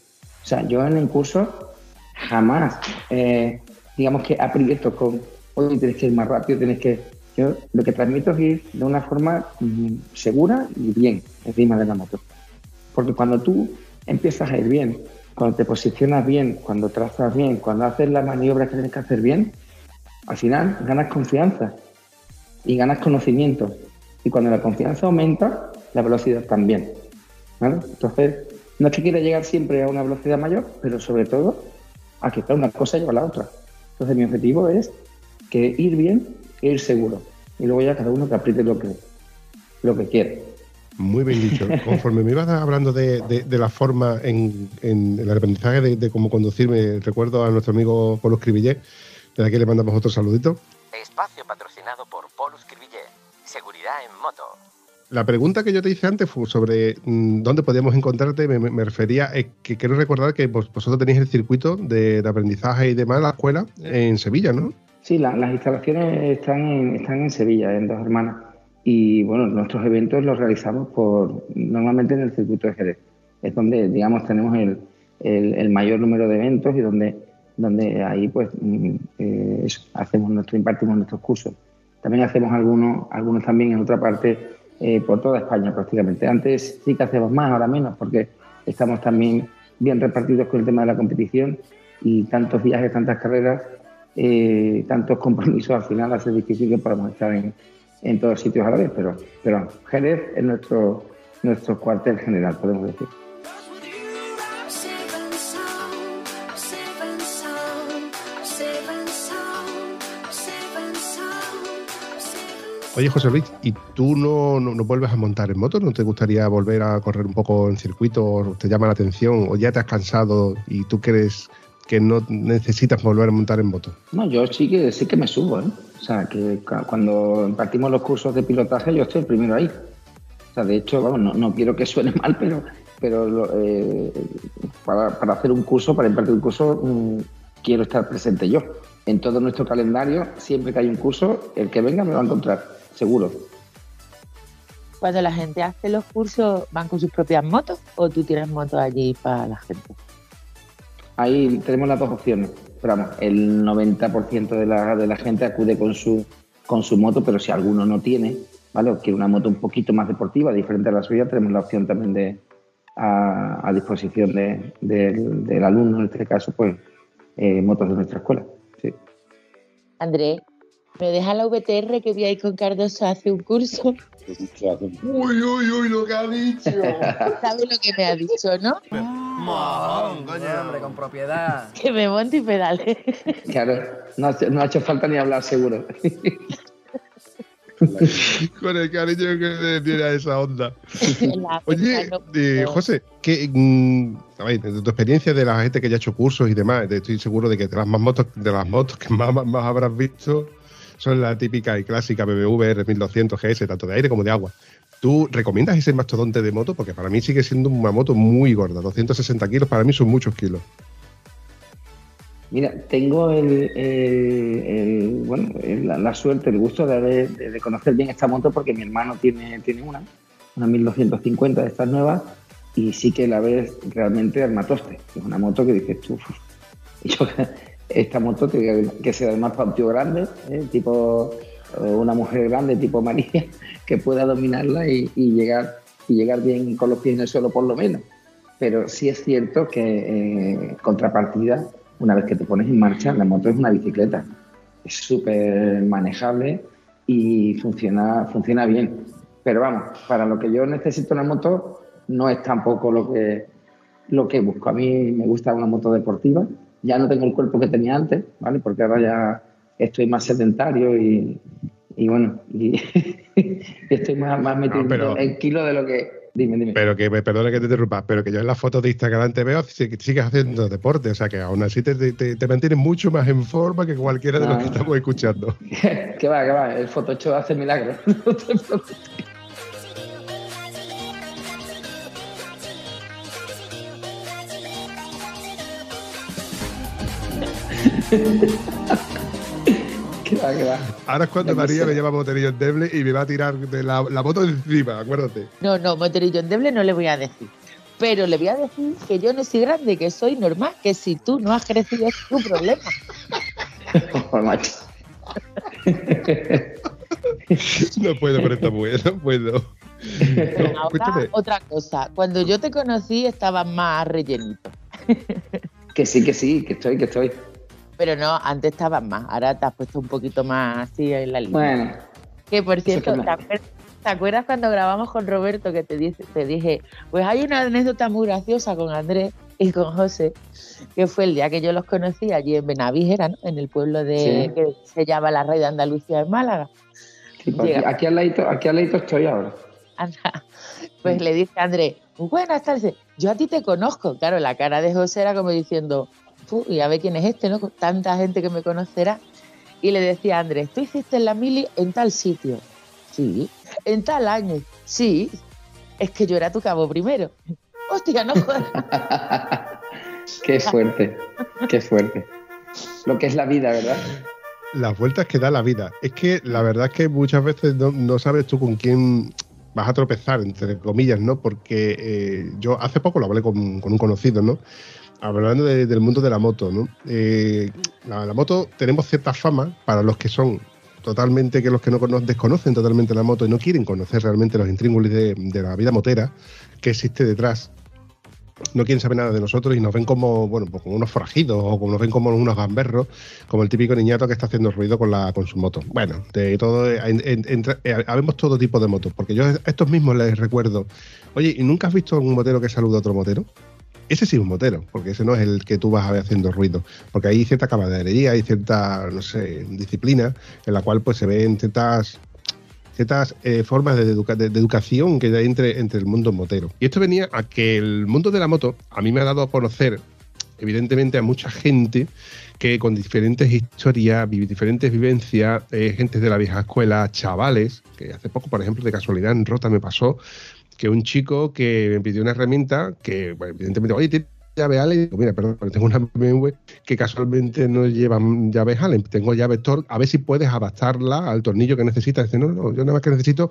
O sea, yo en el curso jamás, eh, digamos que aprieto con, oye, tienes que ir más rápido, tienes que... Yo lo que transmito es ir de una forma mm, segura y bien encima de la moto. Porque cuando tú empiezas a ir bien, cuando te posicionas bien, cuando trazas bien, cuando haces las maniobras que tienes que hacer bien, al final ganas confianza y ganas conocimiento. Y cuando la confianza aumenta, la velocidad también. Entonces, no es que quiera llegar siempre a una velocidad mayor, pero sobre todo a que una cosa lleva a la otra. Entonces, mi objetivo es que ir bien ir seguro. Y luego ya cada uno que apriete lo que, lo que quiere. Muy bien dicho. *laughs* Conforme me ibas hablando de, la forma en, el aprendizaje de, cómo conducirme, recuerdo a nuestro amigo Polo Escribillé, de aquí le mandamos otro saludito. Espacio patrocinado por Polo Escribillé. Seguridad en moto. La pregunta que yo te hice antes fue sobre mm, dónde podíamos encontrarte. Me, refería a que quiero recordar que vosotros tenéis el circuito de, aprendizaje y demás en la escuela en Sevilla, ¿no? Sí, las instalaciones están en, están en Sevilla, en Dos Hermanas. Y bueno, nuestros eventos los realizamos por normalmente en el circuito de Jerez. Es donde, digamos, tenemos el, el, mayor número de eventos y donde, donde ahí pues mm, eh, hacemos nuestro, impartimos nuestros cursos. También hacemos algunos, algunos también en otra parte eh, por toda España prácticamente. Antes sí que hacemos más, ahora menos, porque estamos también bien repartidos con el tema de la competición y tantos viajes, tantas carreras, eh, tantos compromisos, al final hace difícil que podamos estar en, en todos sitios a la vez, pero, pero Jerez es nuestro, nuestro cuartel general, podemos decir. Oye, José Luis, ¿y tú no, no, vuelves a montar en moto? ¿No te gustaría volver a correr un poco en circuito? ¿O ¿Te llama la atención? ¿O ya te has cansado y tú crees que no necesitas volver a montar en moto? No, yo sí que, sí que me subo. ¿eh? O sea, que cuando impartimos los cursos de pilotaje yo estoy el primero ahí. O sea, de hecho, vamos, no, quiero que suene *laughs* mal, pero, pero eh, para, hacer un curso, para impartir un curso, mm, quiero estar presente yo. En todo nuestro calendario, siempre que hay un curso, el que venga me va a encontrar seguro. Cuando la gente hace los cursos, ¿van con sus propias motos o tú tienes motos allí para la gente? Ahí tenemos las dos opciones. Pero vamos, el 90% de la, de la gente acude con su, con su moto, pero si alguno no tiene, ¿vale? O quiere una moto un poquito más deportiva, diferente a la suya, tenemos la opción también de a, disposición del alumno, en este caso, pues, eh, motos de nuestra escuela. Sí. André, me deja la VTR que voy a ir con Cardoso a hacer un curso. Uy, uy, uy, lo que ha dicho. *laughs* ¿Sabes lo que me ha dicho, no? Mojón, coño, hombre, con propiedad. *laughs* Que me monte y pedale. Claro, no, no ha hecho falta ni hablar seguro. *laughs* con el cariño que tiene a esa onda. Oye, eh, José, que, mm, de tu experiencia de la gente que ya ha hecho cursos y demás, estoy seguro de que de las más motos, de las motos que más, más habrás visto, son la típica y clásica BMW R1200 GS, tanto de aire como de agua. ¿Tú recomiendas ese mastodonte de moto? Porque para mí sigue siendo una moto muy gorda. 260 kilos para mí son muchos kilos. Mira, tengo el, bueno, la, suerte, el gusto de, de, conocer bien esta moto porque mi hermano tiene, tiene una, una 1250 de estas nuevas y sí que la ves realmente al matoste. Es una moto que dices tú, *laughs* yo esta moto tiene que ser además para un tío grande, ¿eh? tipo eh, una mujer grande, tipo María, *laughs* que pueda dominarla y, llegar, y llegar bien con los pies en el suelo por lo menos. Pero sí es cierto que eh, contrapartida, una vez que te pones en marcha, la moto es una bicicleta. Es súper manejable y funciona, funciona bien. Pero vamos, para lo que yo necesito una moto no es tampoco lo que, lo que busco. A mí me gusta una moto deportiva ya no tengo el cuerpo que tenía antes, ¿vale? Porque ahora ya estoy más sedentario y, bueno, y *laughs* estoy más, más metido en kilo de lo que Dime, dime. Pero que me perdone que te interrumpa, pero que yo en las fotos de Instagram te veo que sigues haciendo deporte, o sea que aún así te, te, te mantienes mucho más en forma que cualquiera de los que Ah. estamos escuchando. *laughs* que va, que va, el Photoshop hace milagros. *laughs* que va, que va. Ahora es cuando María me lleva moterillo endeble y me va a tirar de la, la moto encima, acuérdate. No, no, moterillo endeble no le voy a decir. Pero le voy a decir que yo no soy grande, que soy normal, que si tú no has crecido es tu problema. *laughs* Macho. No puedo con esta mujer, no puedo. *laughs* No, Ahora, otra cosa. Cuando yo te conocí estabas más rellenito. Que sí, que sí, que estoy, que estoy. Pero no, antes estabas más. Ahora te has puesto un poquito más así en la línea. Bueno, Que por cierto, ¿te acuerdas, te acuerdas cuando grabamos con Roberto que te dije, te dije, pues hay una anécdota muy graciosa con Andrés y con José, que fue el día que yo los conocí allí en Benavijera, ¿no? en el pueblo de Sí. que se llama la Rey de Andalucía en Málaga. sí, pues aquí, al ladito, aquí al ladito estoy ahora. Anda. Pues le dije a Andrés, buenas tardes, yo a ti te conozco. Claro, la cara de José era como diciendo, "Fu, y a ver quién es este, ¿no? Con tanta gente que me conocerá. Y le decía a Andrés, tú hiciste la mili en tal sitio. Sí. En tal año. Sí. Es que yo era tu cabo primero. Hostia, no jodas. *laughs* Qué fuerte, qué fuerte. Lo que es la vida, ¿verdad? las vueltas que da la vida. Es que la verdad es que muchas veces no, no sabes tú con quién vas a tropezar, entre comillas, ¿no? Porque eh, yo hace poco lo hablé con, con un conocido, ¿no? Hablando de- del mundo de la moto, ¿no? Eh, la, moto tenemos cierta fama para los que son totalmente, que los que no cono- desconocen totalmente la moto y no quieren conocer realmente los intríngulis de, de la vida motera que existe detrás. No quieren saber nada de nosotros y nos ven como, bueno, pues como unos forajidos o como nos ven como unos gamberros, como el típico niñato que está haciendo ruido con, la, con su moto. Bueno, de todo, eh, habemos todo tipo de motos, porque yo a estos mismos les recuerdo, oye, ¿y nunca has visto un motero que saluda a otro motero? Ese sí es un motero, porque ese no es el que tú vas a ver haciendo ruido, porque hay cierta camaradería, hay cierta, no sé, disciplina en la cual pues se ven ciertas ciertas eh, formas de, de- educación que hay entre, entre el mundo motero. Y esto venía a que el mundo de la moto a mí me ha dado a conocer, evidentemente, a mucha gente que con diferentes historias, diferentes vivencias, eh, gente de la vieja escuela, chavales, que hace poco, por ejemplo, de casualidad en Rota me pasó que un chico que me pidió una herramienta que, bueno, evidentemente, oye, ¿tienes llave Allen? Digo, mira, perdón, pero tengo una BMW que casualmente no lleva llaves Allen, tengo llave Torx, a ver si puedes adaptarla al tornillo que necesitas. Dice, no, no, yo nada más que necesito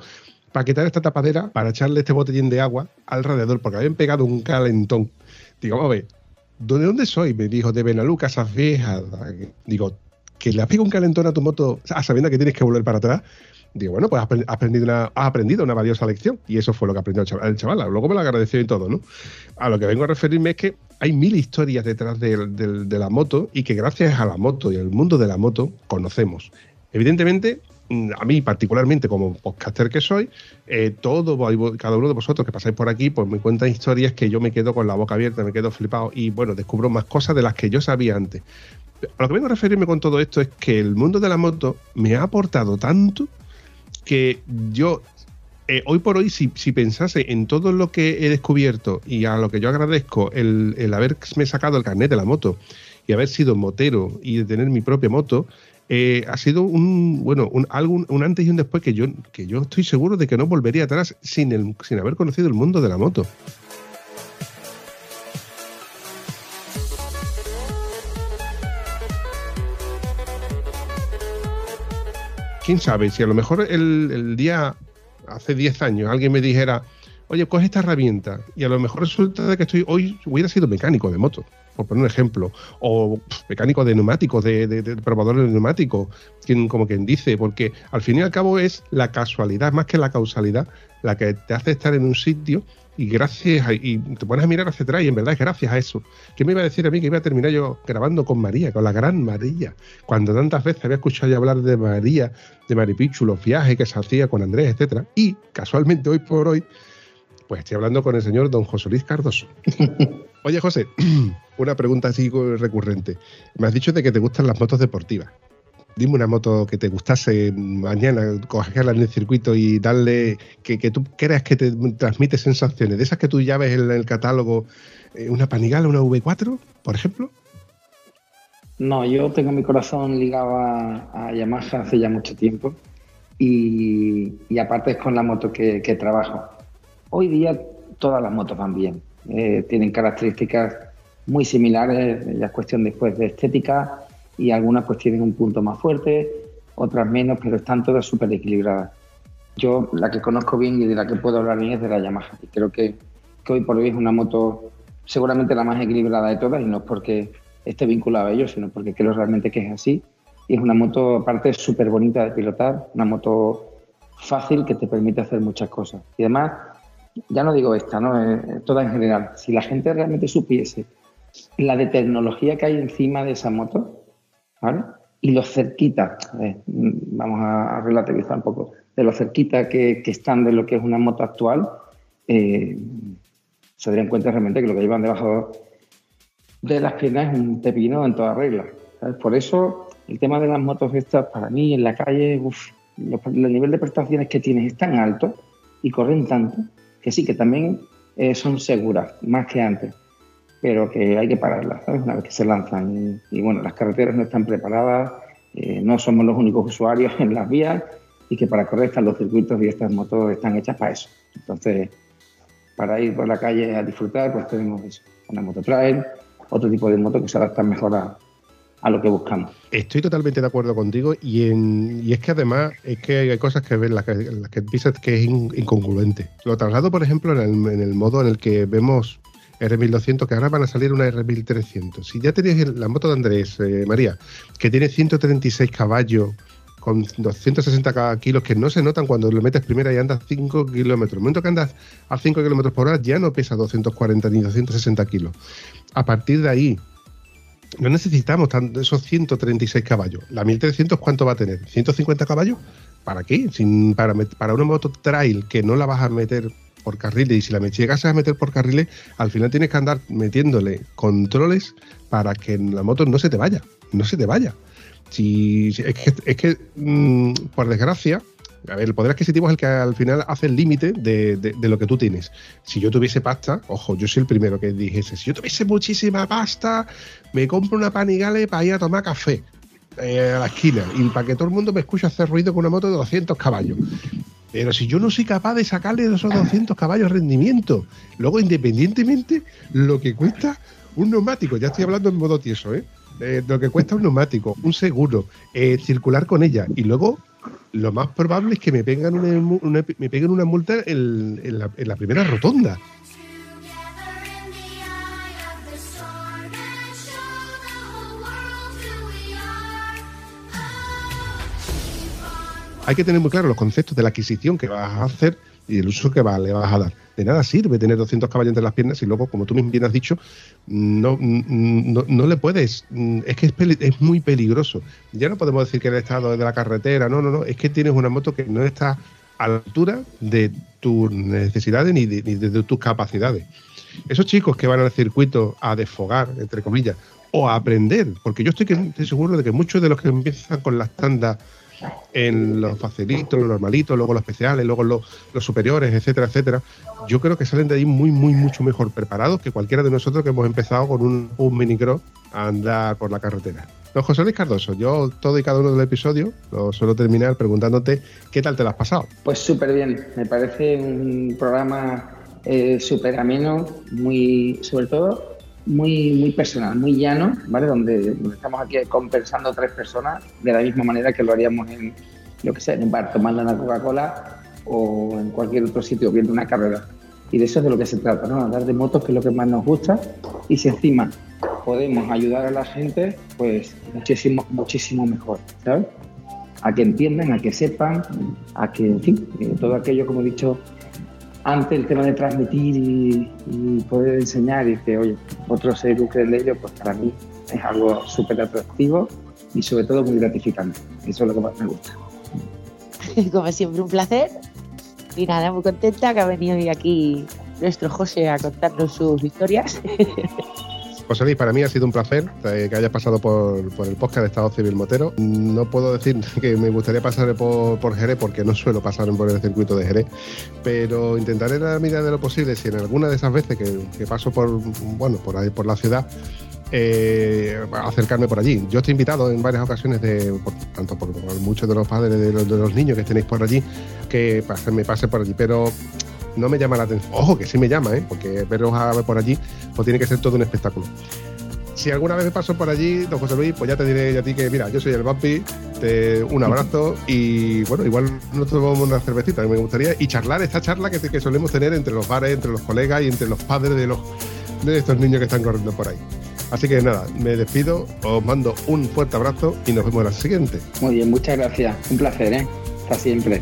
para quitar esta tapadera, para echarle este botellín de agua alrededor, porque habían pegado un calentón. Digo, a ver, ¿de dónde soy? Me dijo, de Benalú, Casas. Digo, que le has un calentón a tu moto, sabiendo que tienes que volver para atrás. Digo, bueno, pues has apren- has aprendido una, has aprendido una valiosa lección. Y eso fue lo que aprendió el chaval. El chaval luego me lo agradeció y todo, ¿no? A lo que vengo a referirme es que hay mil historias detrás del- de la moto y que gracias a la moto y al mundo de la moto conocemos. Evidentemente, mm, a mí particularmente como podcaster que soy, eh, todo, cada uno de vosotros que pasáis por aquí, pues me cuentan historias que yo me quedo con la boca abierta, me quedo flipado y bueno, descubro más cosas de las que yo sabía antes. A lo que vengo a referirme con todo esto es que el mundo de la moto me ha aportado tanto que yo eh, hoy por hoy, si, si pensase en todo lo que he descubierto y a lo que yo agradezco el, el haberme sacado el carnet de la moto y haber sido motero y de tener mi propia moto, eh, ha sido un bueno un, algo, un, un antes y un después que yo, que yo estoy seguro de que no volvería atrás sin, el, sin haber conocido el mundo de la moto. Quién sabe, si a lo mejor el, el día, hace 10 años, alguien me dijera, oye, coge esta herramienta, y a lo mejor resulta de que estoy hoy hubiera sido mecánico de moto, por poner un ejemplo, o mecánico de neumáticos, de, de, de de neumáticos, quien, como quien dice, porque al fin y al cabo es la casualidad, más que la causalidad, la que te hace estar en un sitio y gracias a, y te pones a mirar hacia atrás y en verdad es gracias a eso. ¿Qué me iba a decir a mí que iba a terminar yo grabando con María, con la gran María? Cuando tantas veces había escuchado ya hablar de María, de Maripichu, los viajes que se hacía con Andrés, etcétera. Y casualmente hoy por hoy, pues estoy hablando con el señor don José Luis Cardoso. *laughs* Oye, José, *clears throat* una pregunta así recurrente. Me has dicho de que te gustan las motos deportivas. Dime una moto que te gustase mañana, cogerla en el circuito y darle, que, tú creas que te transmite sensaciones, de esas que tú ya ves en el catálogo, eh, una Panigale, una V4, por ejemplo. No, yo tengo mi corazón ligado a, Yamaha hace ya mucho tiempo y, aparte es con la moto que, trabajo. Hoy día todas las motos van bien, eh, tienen características muy similares, es cuestión después de estética y algunas pues tienen un punto más fuerte, otras menos, pero están todas súper equilibradas. Yo la que conozco bien y de la que puedo hablar bien es de la Yamaha y creo que, que hoy por hoy es una moto seguramente la más equilibrada de todas y no es porque esté vinculado a ellos, sino porque creo realmente que es así. Y es una moto, aparte, súper bonita de pilotar, una moto fácil que te permite hacer muchas cosas. Y además, ya no digo esta, ¿no? Eh, toda en general. Si la gente realmente supiese la de tecnología que hay encima de esa moto, Y lo cerquita, vamos a, relativizar un poco, de lo cerquita que, están de lo que es una moto actual, eh, se darían cuenta realmente que lo que llevan debajo de las piernas es un pepino en toda regla. Por eso el tema de las motos estas, para mí en la calle, el nivel de prestaciones que tienes es tan alto y corren tanto que sí, que también eh, son seguras, más que antes, pero que hay que pararlas, ¿sabes? Una vez que se lanzan. Y, bueno, las carreteras no están preparadas, eh, no somos los únicos usuarios *laughs* en las vías y que para correr están los circuitos y estas motos están hechas para eso. Entonces, para ir por la calle a disfrutar, pues tenemos eso, una moto trail, otro tipo de moto que se adaptan mejor a, lo que buscamos. Estoy totalmente de acuerdo contigo y, en, es que además es que hay cosas que ves las que, las que piensas que es incongruente. Lo traslado, por ejemplo, en el, modo en el que vemos R1200, que ahora van a salir una R1300. Si ya tenéis la moto de Andrés, eh, María, que tiene 136 caballos, con 260 kilos que no se notan cuando lo metes primera y andas 5 kilómetros. El momento que andas a 5 kilómetros por hora ya no pesa 240 ni 260 kilos. A partir de ahí, no necesitamos esos 136 caballos. La 1300, ¿cuánto va a tener? ¿150 caballos? ¿Para qué? Sin, para, para una moto trail que no la vas a meter por carriles y si la llegas a meter por carriles, al final tienes que andar metiéndole controles para que la moto no se te vaya, no se te vaya. Si, es que, es que mm, por desgracia, a ver, el poder adquisitivo es el que al final hace el límite de, lo que tú tienes. Si yo tuviese pasta, ojo, yo soy el primero que dijese, si yo tuviese muchísima pasta, me compro una panigale para ir a tomar café eh, a la esquina y para que todo el mundo me escuche hacer ruido con una moto de 200 caballos. Pero si yo no soy capaz de sacarle esos 200 caballos rendimiento, luego independientemente lo que cuesta un neumático, ya estoy hablando en modo tieso, ¿eh? Eh, lo que cuesta un neumático, un seguro, eh, circular con ella y luego lo más probable es que me peguen una, me peguen una multa en, la, primera rotonda. Hay que tener muy claro los conceptos de la adquisición que vas a hacer y el uso que le vas a dar. De nada sirve tener 200 caballos entre las piernas y luego, como tú bien has dicho, no, no, le puedes. Es que es, es, muy peligroso. Ya no podemos decir que el estado de la carretera, no, no, no. Es que tienes una moto que no está a la altura de tus necesidades ni de, tus capacidades. Esos chicos que van al circuito a desfogar, entre comillas, o a aprender, porque yo estoy seguro de que muchos de los que empiezan con las tandas en los facilitos, los normalitos, luego los especiales, luego los, superiores, etcétera, etcétera, yo creo que salen de ahí muy, muy, mucho mejor preparados que cualquiera de nosotros que hemos empezado con un, un minicross a andar por la carretera. Don José Luis Cardoso, yo todo y cada uno del episodio lo suelo terminar preguntándote qué tal te lo has pasado. Pues súper bien, me parece un programa eh, súper ameno, muy, sobre todo muy, muy personal, muy llano, ¿vale? Donde, estamos aquí compensando tres personas de la misma manera que lo haríamos en, lo que sea, en un bar tomando una Coca-Cola o en cualquier otro sitio viendo una carrera. Y de eso es de lo que se trata, ¿no? Hablar de motos, que es lo que más nos gusta. Y si encima podemos ayudar a la gente, pues muchísimo, muchísimo mejor, ¿sabes? A que entiendan, a que sepan, a que, en fin, todo aquello, como he dicho, antes el tema de transmitir y, poder enseñar y que, oye, otros se eduquen de ello, pues para mí es algo súper atractivo y sobre todo muy gratificante. Eso es lo que más me gusta. *laughs* Como siempre, un placer. Y nada, muy contenta que ha venido hoy aquí nuestro José a contarnos sus historias. *laughs* José Luis, para mí ha sido un placer eh, que hayas pasado por, por, el podcast de Estado Civil Motero. No puedo decir *laughs* que me gustaría pasar por, por, Jerez porque no suelo pasar por el circuito de Jerez, pero intentaré en la medida de lo posible, si en alguna de esas veces que, paso por, bueno, por, ahí, por la ciudad, eh, acercarme por allí. Yo estoy invitado en varias ocasiones, de, tanto por, muchos de los padres de los, de los, niños que tenéis por allí, que me pase por allí, pero no me llama la atención. Ojo, que sí me llama, ¿eh? porque veros a ver por allí, pues tiene que ser todo un espectáculo. Si alguna vez me paso por allí, don José Luis, pues ya te diré a ti que, mira, yo soy el Bampi, te, un *laughs* abrazo y, bueno, igual nos tomamos una cervecita, me gustaría, y charlar esta charla que, que solemos tener entre los bares, entre los colegas y entre los padres de, los, de estos niños que están corriendo por ahí. Así que nada, me despido, os mando un fuerte abrazo y nos vemos en la siguiente. Muy bien, muchas gracias. Un placer, ¿eh? Hasta siempre.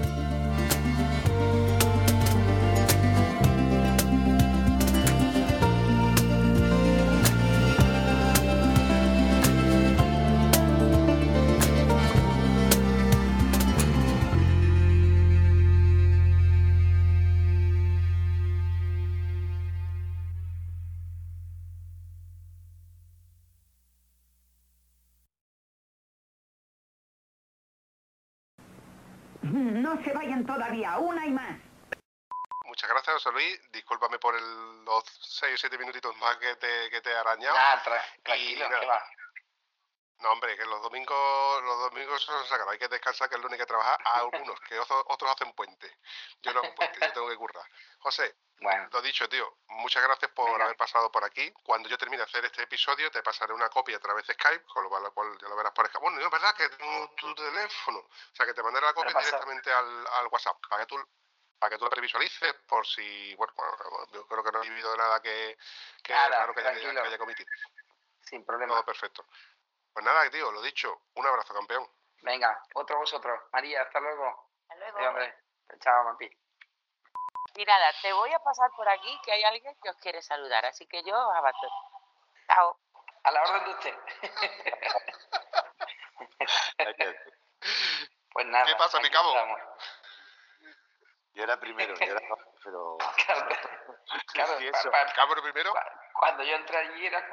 No se vayan todavía, una y más. Muchas gracias, José Luis. Discúlpame por el, los 6 o 7 minutitos más que te, que te he arañado. Nah, tra tranquilo, ¿qué va? No, hombre, que los domingos, los domingos son sagrados. Hay que descansar, que es el lunes que trabajar. A algunos, que otros hacen puente. Yo no hago puente, yo tengo que currar. José, bueno. lo dicho, tío, muchas gracias por Venga. haber pasado por aquí. Cuando yo termine de hacer este episodio, te pasaré una copia a través de Skype, con lo cual ya lo verás por Skype. Bueno, no es verdad que tengo tu teléfono. O sea, que te mandaré la copia directamente al, al WhatsApp, para que tú para que tú la previsualices por si, bueno, bueno, yo creo que no he vivido nada que, que Nada, raro que haya, que haya cometido. Sin problema. Todo perfecto. Pues nada, tío, lo dicho, un abrazo, campeón. Venga, otro vosotros. María, hasta luego. Hasta luego. Sí, hombre. Chao, Mampi. Y nada, te voy a pasar por aquí que hay alguien que os quiere saludar, así que yo os abandono. Chao. A la orden de usted. *laughs* pues nada. ¿Qué pasa, mi cabo? estamos. Yo era primero, yo era pero *laughs* Claro, *laughs* claro, Sí, pa- eso. pa- Cabro primero. cua- cuando yo entré allí era,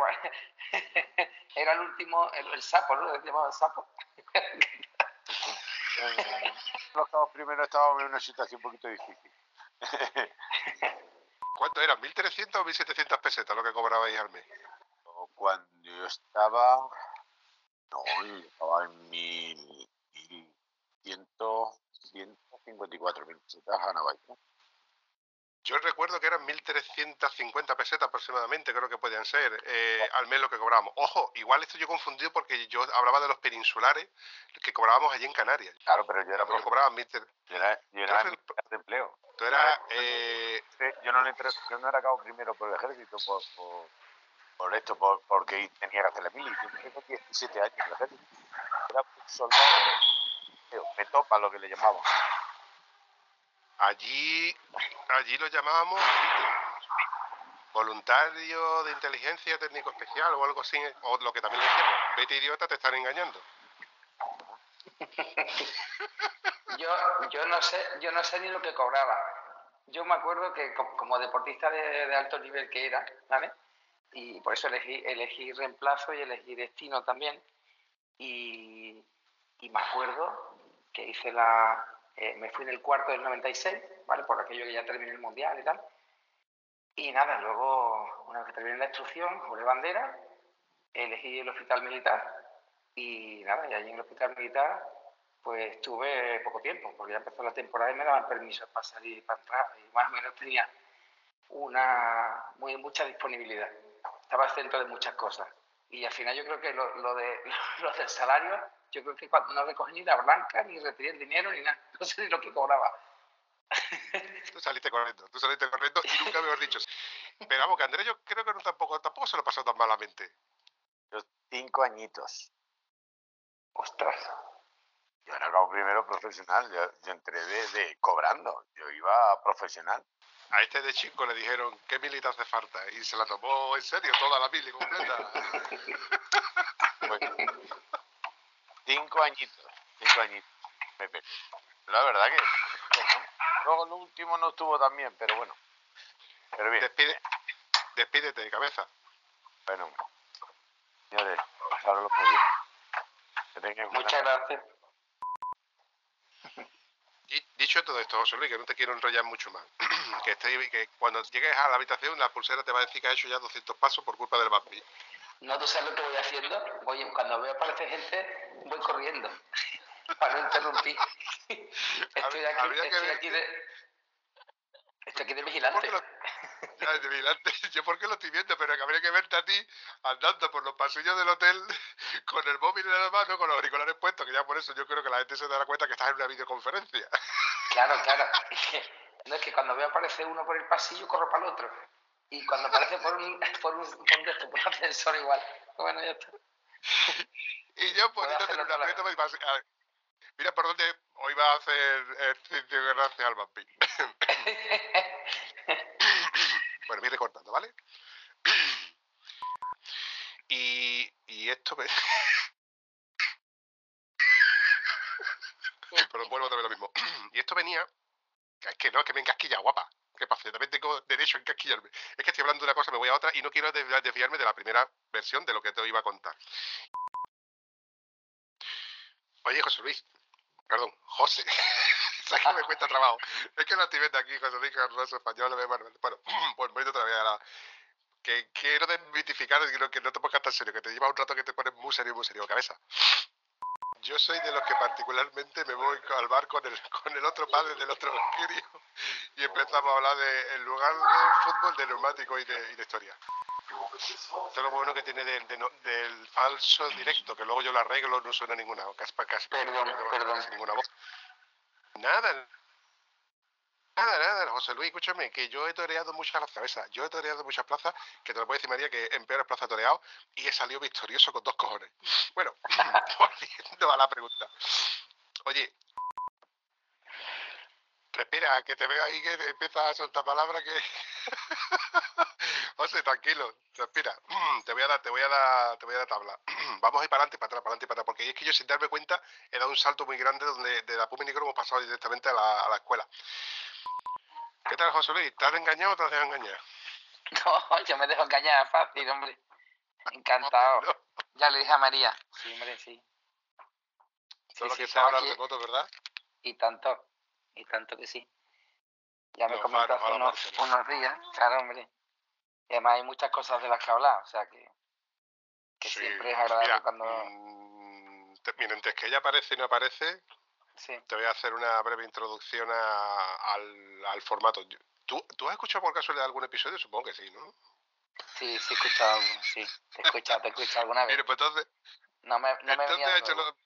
*laughs* era el último, el, el sapo, ¿no? Le llamaban sapo. eh, los cabos primero estábamos en una situación un poquito difícil. ¿Cuánto eran? ¿1.300 o 1.700 pesetas lo que cobrabais al mes? Cuando yo estaba, no, yo estaba en mil, mil ciento, ciento cincuenta y cuatro mil pesetas a Navaja. Yo recuerdo que eran 1.350 pesetas aproximadamente, creo que podían ser, eh, al mes lo que cobrábamos. Ojo, igual esto yo confundido porque yo hablaba de los peninsulares que cobrábamos allí en Canarias. Claro, pero yo era, Porque cobraban 1.300. yo era, yo era de empleo. Tú eras... Eh, Yo no, entré- yo no era cabo primero por el ejército, por, por, por esto, por, porque tenía que hacer la mili. Yo tengo 17 años en el ejército. Era un soldado, me topa lo que le llamaban. Allí, allí lo llamábamos voluntario de inteligencia técnico especial o algo así, o lo que también le decíamos, vete idiota, te están engañando. *laughs* Yo, yo no sé, yo no sé ni lo que cobraba. Yo me acuerdo que co- como deportista de, de alto nivel que era, ¿vale? Y por eso elegí, elegí reemplazo y elegí destino también. Y, y me acuerdo que hice la, eh, me fui en el cuarto del 96, ¿vale? Por aquello que ya terminé el mundial y tal. Y nada, luego, una vez que terminé la instrucción, juré bandera, elegí el hospital militar y nada, y allí en el hospital militar pues estuve poco tiempo, porque ya empezó la temporada y me daban permiso para salir para entrar, y más o menos tenía una muy mucha disponibilidad. Estaba al centro de muchas cosas. Y al final yo creo que lo, lo de, *laughs* lo del salario, yo creo que cuando no recogí ni la blanca, ni retiré el dinero, ni nada. *laughs* No sé ni lo que cobraba. *laughs* Tú saliste correcto, tú saliste correcto y nunca me has dicho. Pero vamos, que Andrés yo creo que no tampoco, tampoco se lo pasó tan malamente. Yo cinco añitos. Ostras. Yo no acabo primero profesional, yo, yo entré de, de cobrando, yo iba a profesional. A este de chico le dijeron, ¿qué mili te hace falta? Y se la tomó en serio, toda la mili completa. *laughs* Pues, cinco añitos, cinco añitos. me pegué. La verdad que. Luego el último no estuvo tan bien, pero bueno. Pero bien, Despide, despídete de cabeza. bueno. Señores, pasadlo muy bien. Que tengáis buena Muchas gracias. *laughs* Dicho todo esto, José Luis, que no te quiero enrollar mucho más, *clears throat* que, que cuando llegues a la habitación la pulsera te va a decir que ha hecho ya 200 pasos por culpa del vampi. No, tú sabes lo que voy haciendo. Voy, cuando veo aparecer gente, voy corriendo. *laughs* para no interrumpir. *laughs* Estoy aquí, que estoy aquí de. Estoy aquí de ¿Por vigilante. lo- Ya, *laughs* de vigilante. Yo porque lo estoy viendo, pero que habría que verte a ti andando por los pasillos del hotel con el móvil en la mano, con los auriculares puestos, que ya por eso yo creo que la gente se dará cuenta que estás en una videoconferencia. Claro, claro. No es que cuando veo aparecer uno por el pasillo, corro para el otro. Y cuando aparece por un, *laughs* por un, por de esto, por un ascensor igual. Bueno, ya está. *laughs* Y yo poniéndote en un aprieto, me a- mira por dónde hoy va a hacer ejercicio gracias al vampi. *laughs* bueno, me iré cortando, ¿vale? *clears throat* Y, y esto me... Pero vuelvo otra vez lo mismo. *clears throat* Y esto venía... Es que no, es que me encasquilla, guapa. ¿Qué pasa? También tengo derecho a encasquillarme. Es que estoy hablando de una cosa, me voy a otra y no quiero desvi- desviarme de la primera versión de lo que te iba a contar. Oye, José Luis. Perdón, José. *laughs* Es que me cuesta trabajo. Es que no estoy viendo aquí, José Luis Carlos Español. me- Bueno, bueno, *clears throat* pues otra vez a la... Que quiero desmitificar que no, que no te pongas tan serio, que te lleva un rato que te pones muy serio, muy serio, cabeza. Yo soy de los que particularmente me voy al bar con el, *laughs* con el otro padre del otro *laughs* crío y empezamos a hablar de, en lugar de fútbol, de neumático y de, y de historia. Esto es lo bueno que tiene del, de no- del falso directo, que luego yo lo arreglo, no suena ninguna caspa, caspa, Perdón, no perdón. ninguna voz. Nada, nada, nada, José Luis, escúchame, que yo he toreado muchas las cabezas, yo he toreado muchas plazas, que te lo puede decir María, que en peores plazas he toreado, y he salido victorioso con dos cojones. Bueno, *laughs* volviendo a la pregunta. Oye, respira, que te veo ahí que empiezas a soltar palabras que... *laughs* José, tranquilo, respira. *clears throat* Te voy a dar, te voy a dar, te voy a dar tabla. *clears throat* Vamos a ir para adelante, para atrás, para adelante, para atrás, porque es que yo sin darme cuenta he dado un salto muy grande donde de la Puma Negro hemos pasado directamente a la escuela. ¿Qué tal, José Luis? ¿Te has engañado o te has dejado engañar? *laughs* No, yo me dejo engañar fácil, hombre. Encantado. No, Ya le dije a María. Sí, hombre, sí. solo sí, que sí, de voto, ¿verdad? Y tanto. Y tanto que sí. Ya me No, comentó hace unos, días. Claro, hombre. Y además hay muchas cosas de las que hablar. O sea que, que Sí, siempre es agradable mira, cuando... mm, te- mientras que ella aparece y no aparece, Sí. te voy a hacer una breve introducción a- al, al formato. ¿Tú, ¿Tú has escuchado por casualidad algún episodio? Supongo que sí, ¿no? Sí, sí he escuchado alguno, sí. Te he escuchado, te he escuchado alguna vez. Mire, pues entonces, No me, no entonces hecho lo-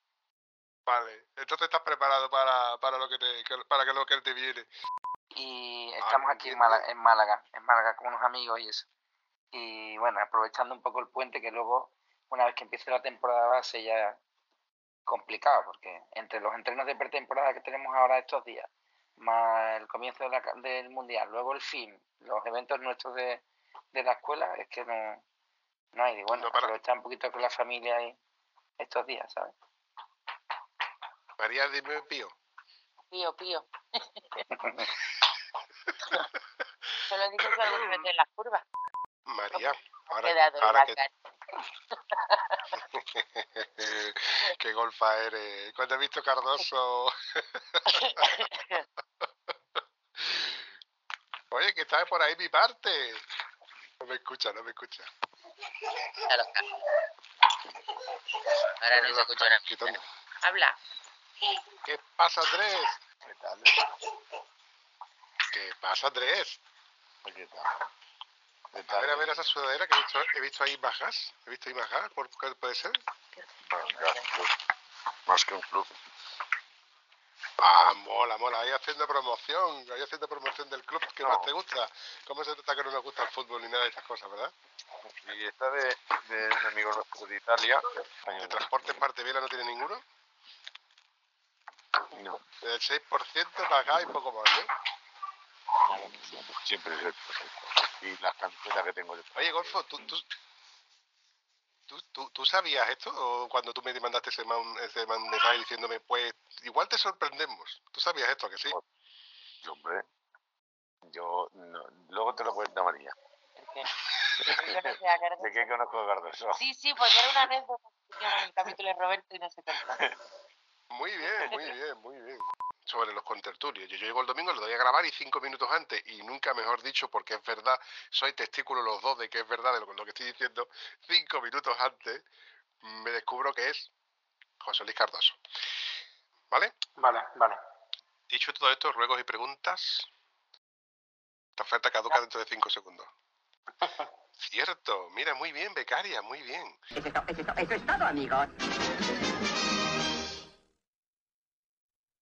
Vale, entonces estás preparado para, para lo que te, para que lo que te viene. Y estamos aquí en. Málaga, en Málaga, en Málaga con unos amigos y eso. Y bueno, aprovechando un poco el puente que luego, una vez que empiece la temporada, ser ya complicado, porque entre los entrenos de pretemporada que tenemos ahora estos días, más el comienzo de la ca- del Mundial, luego el fin, los eventos nuestros de, de la escuela, es que no, no hay. Y bueno, No aprovechar un poquito con la familia y estos días, ¿sabes? María, dime pío. Pío, pío. *laughs* Solo digo que vez *coughs* en las curvas. María, ahora, ahora que... *laughs* *laughs* Qué golfa eres. Cuando he visto Cardoso... *laughs* Oye, que está por ahí mi parte. No me escucha, no me escucha. Loca. Ahora no se escucha nada. Habla. ¿Qué pasa, Andrés? ¿Qué tal? ¿Qué pasa, Andrés? ¿Qué tal? ¿Qué A ver, a ver esa sudadera que he visto, he visto ahí bajas. He visto ahí bajas, ¿por qué puede ser? Más que un club. Ah, mola, mola. Ahí haciendo promoción, ahí haciendo promoción del club que más No. te gusta. ¿Cómo se trata que no nos gusta el fútbol ni nada de esas cosas, verdad? Y esta de, de un amigo nuestro de Italia. ¿De transportes parte Vela no tiene ninguno? No, El 6% más gas y poco más, ¿no? siempre es el Y las camisetas que tengo yo. Oye, Golfo, ¿tú, tú, tú, tú, tú sabías esto? ¿O cuando tú me mandaste ese, man- ese man- mensaje diciéndome, pues igual te sorprendemos? ¿Tú sabías esto, a que sí? Sí, hombre. Yo, no, luego te lo cuento, María. Yo ¿De qué conozco a Cardoso? Sí, sí, porque era una anécdota que en el capítulo de Roberto y no se contó. *laughs* Muy bien, muy bien, muy bien. Sobre los contertulios. Yo, yo llego el domingo, lo doy a grabar y cinco minutos antes, y nunca mejor dicho, porque es verdad, soy testículo los dos de que es verdad de lo, lo que estoy diciendo, cinco minutos antes me descubro que es José Luis Cardoso. ¿Vale? Vale, vale. Dicho todo esto, ruegos y preguntas. Esta oferta caduca dentro de cinco segundos. *laughs* Cierto, mira, muy bien, becaria, muy bien. Eso es eso eso es todo, amigos.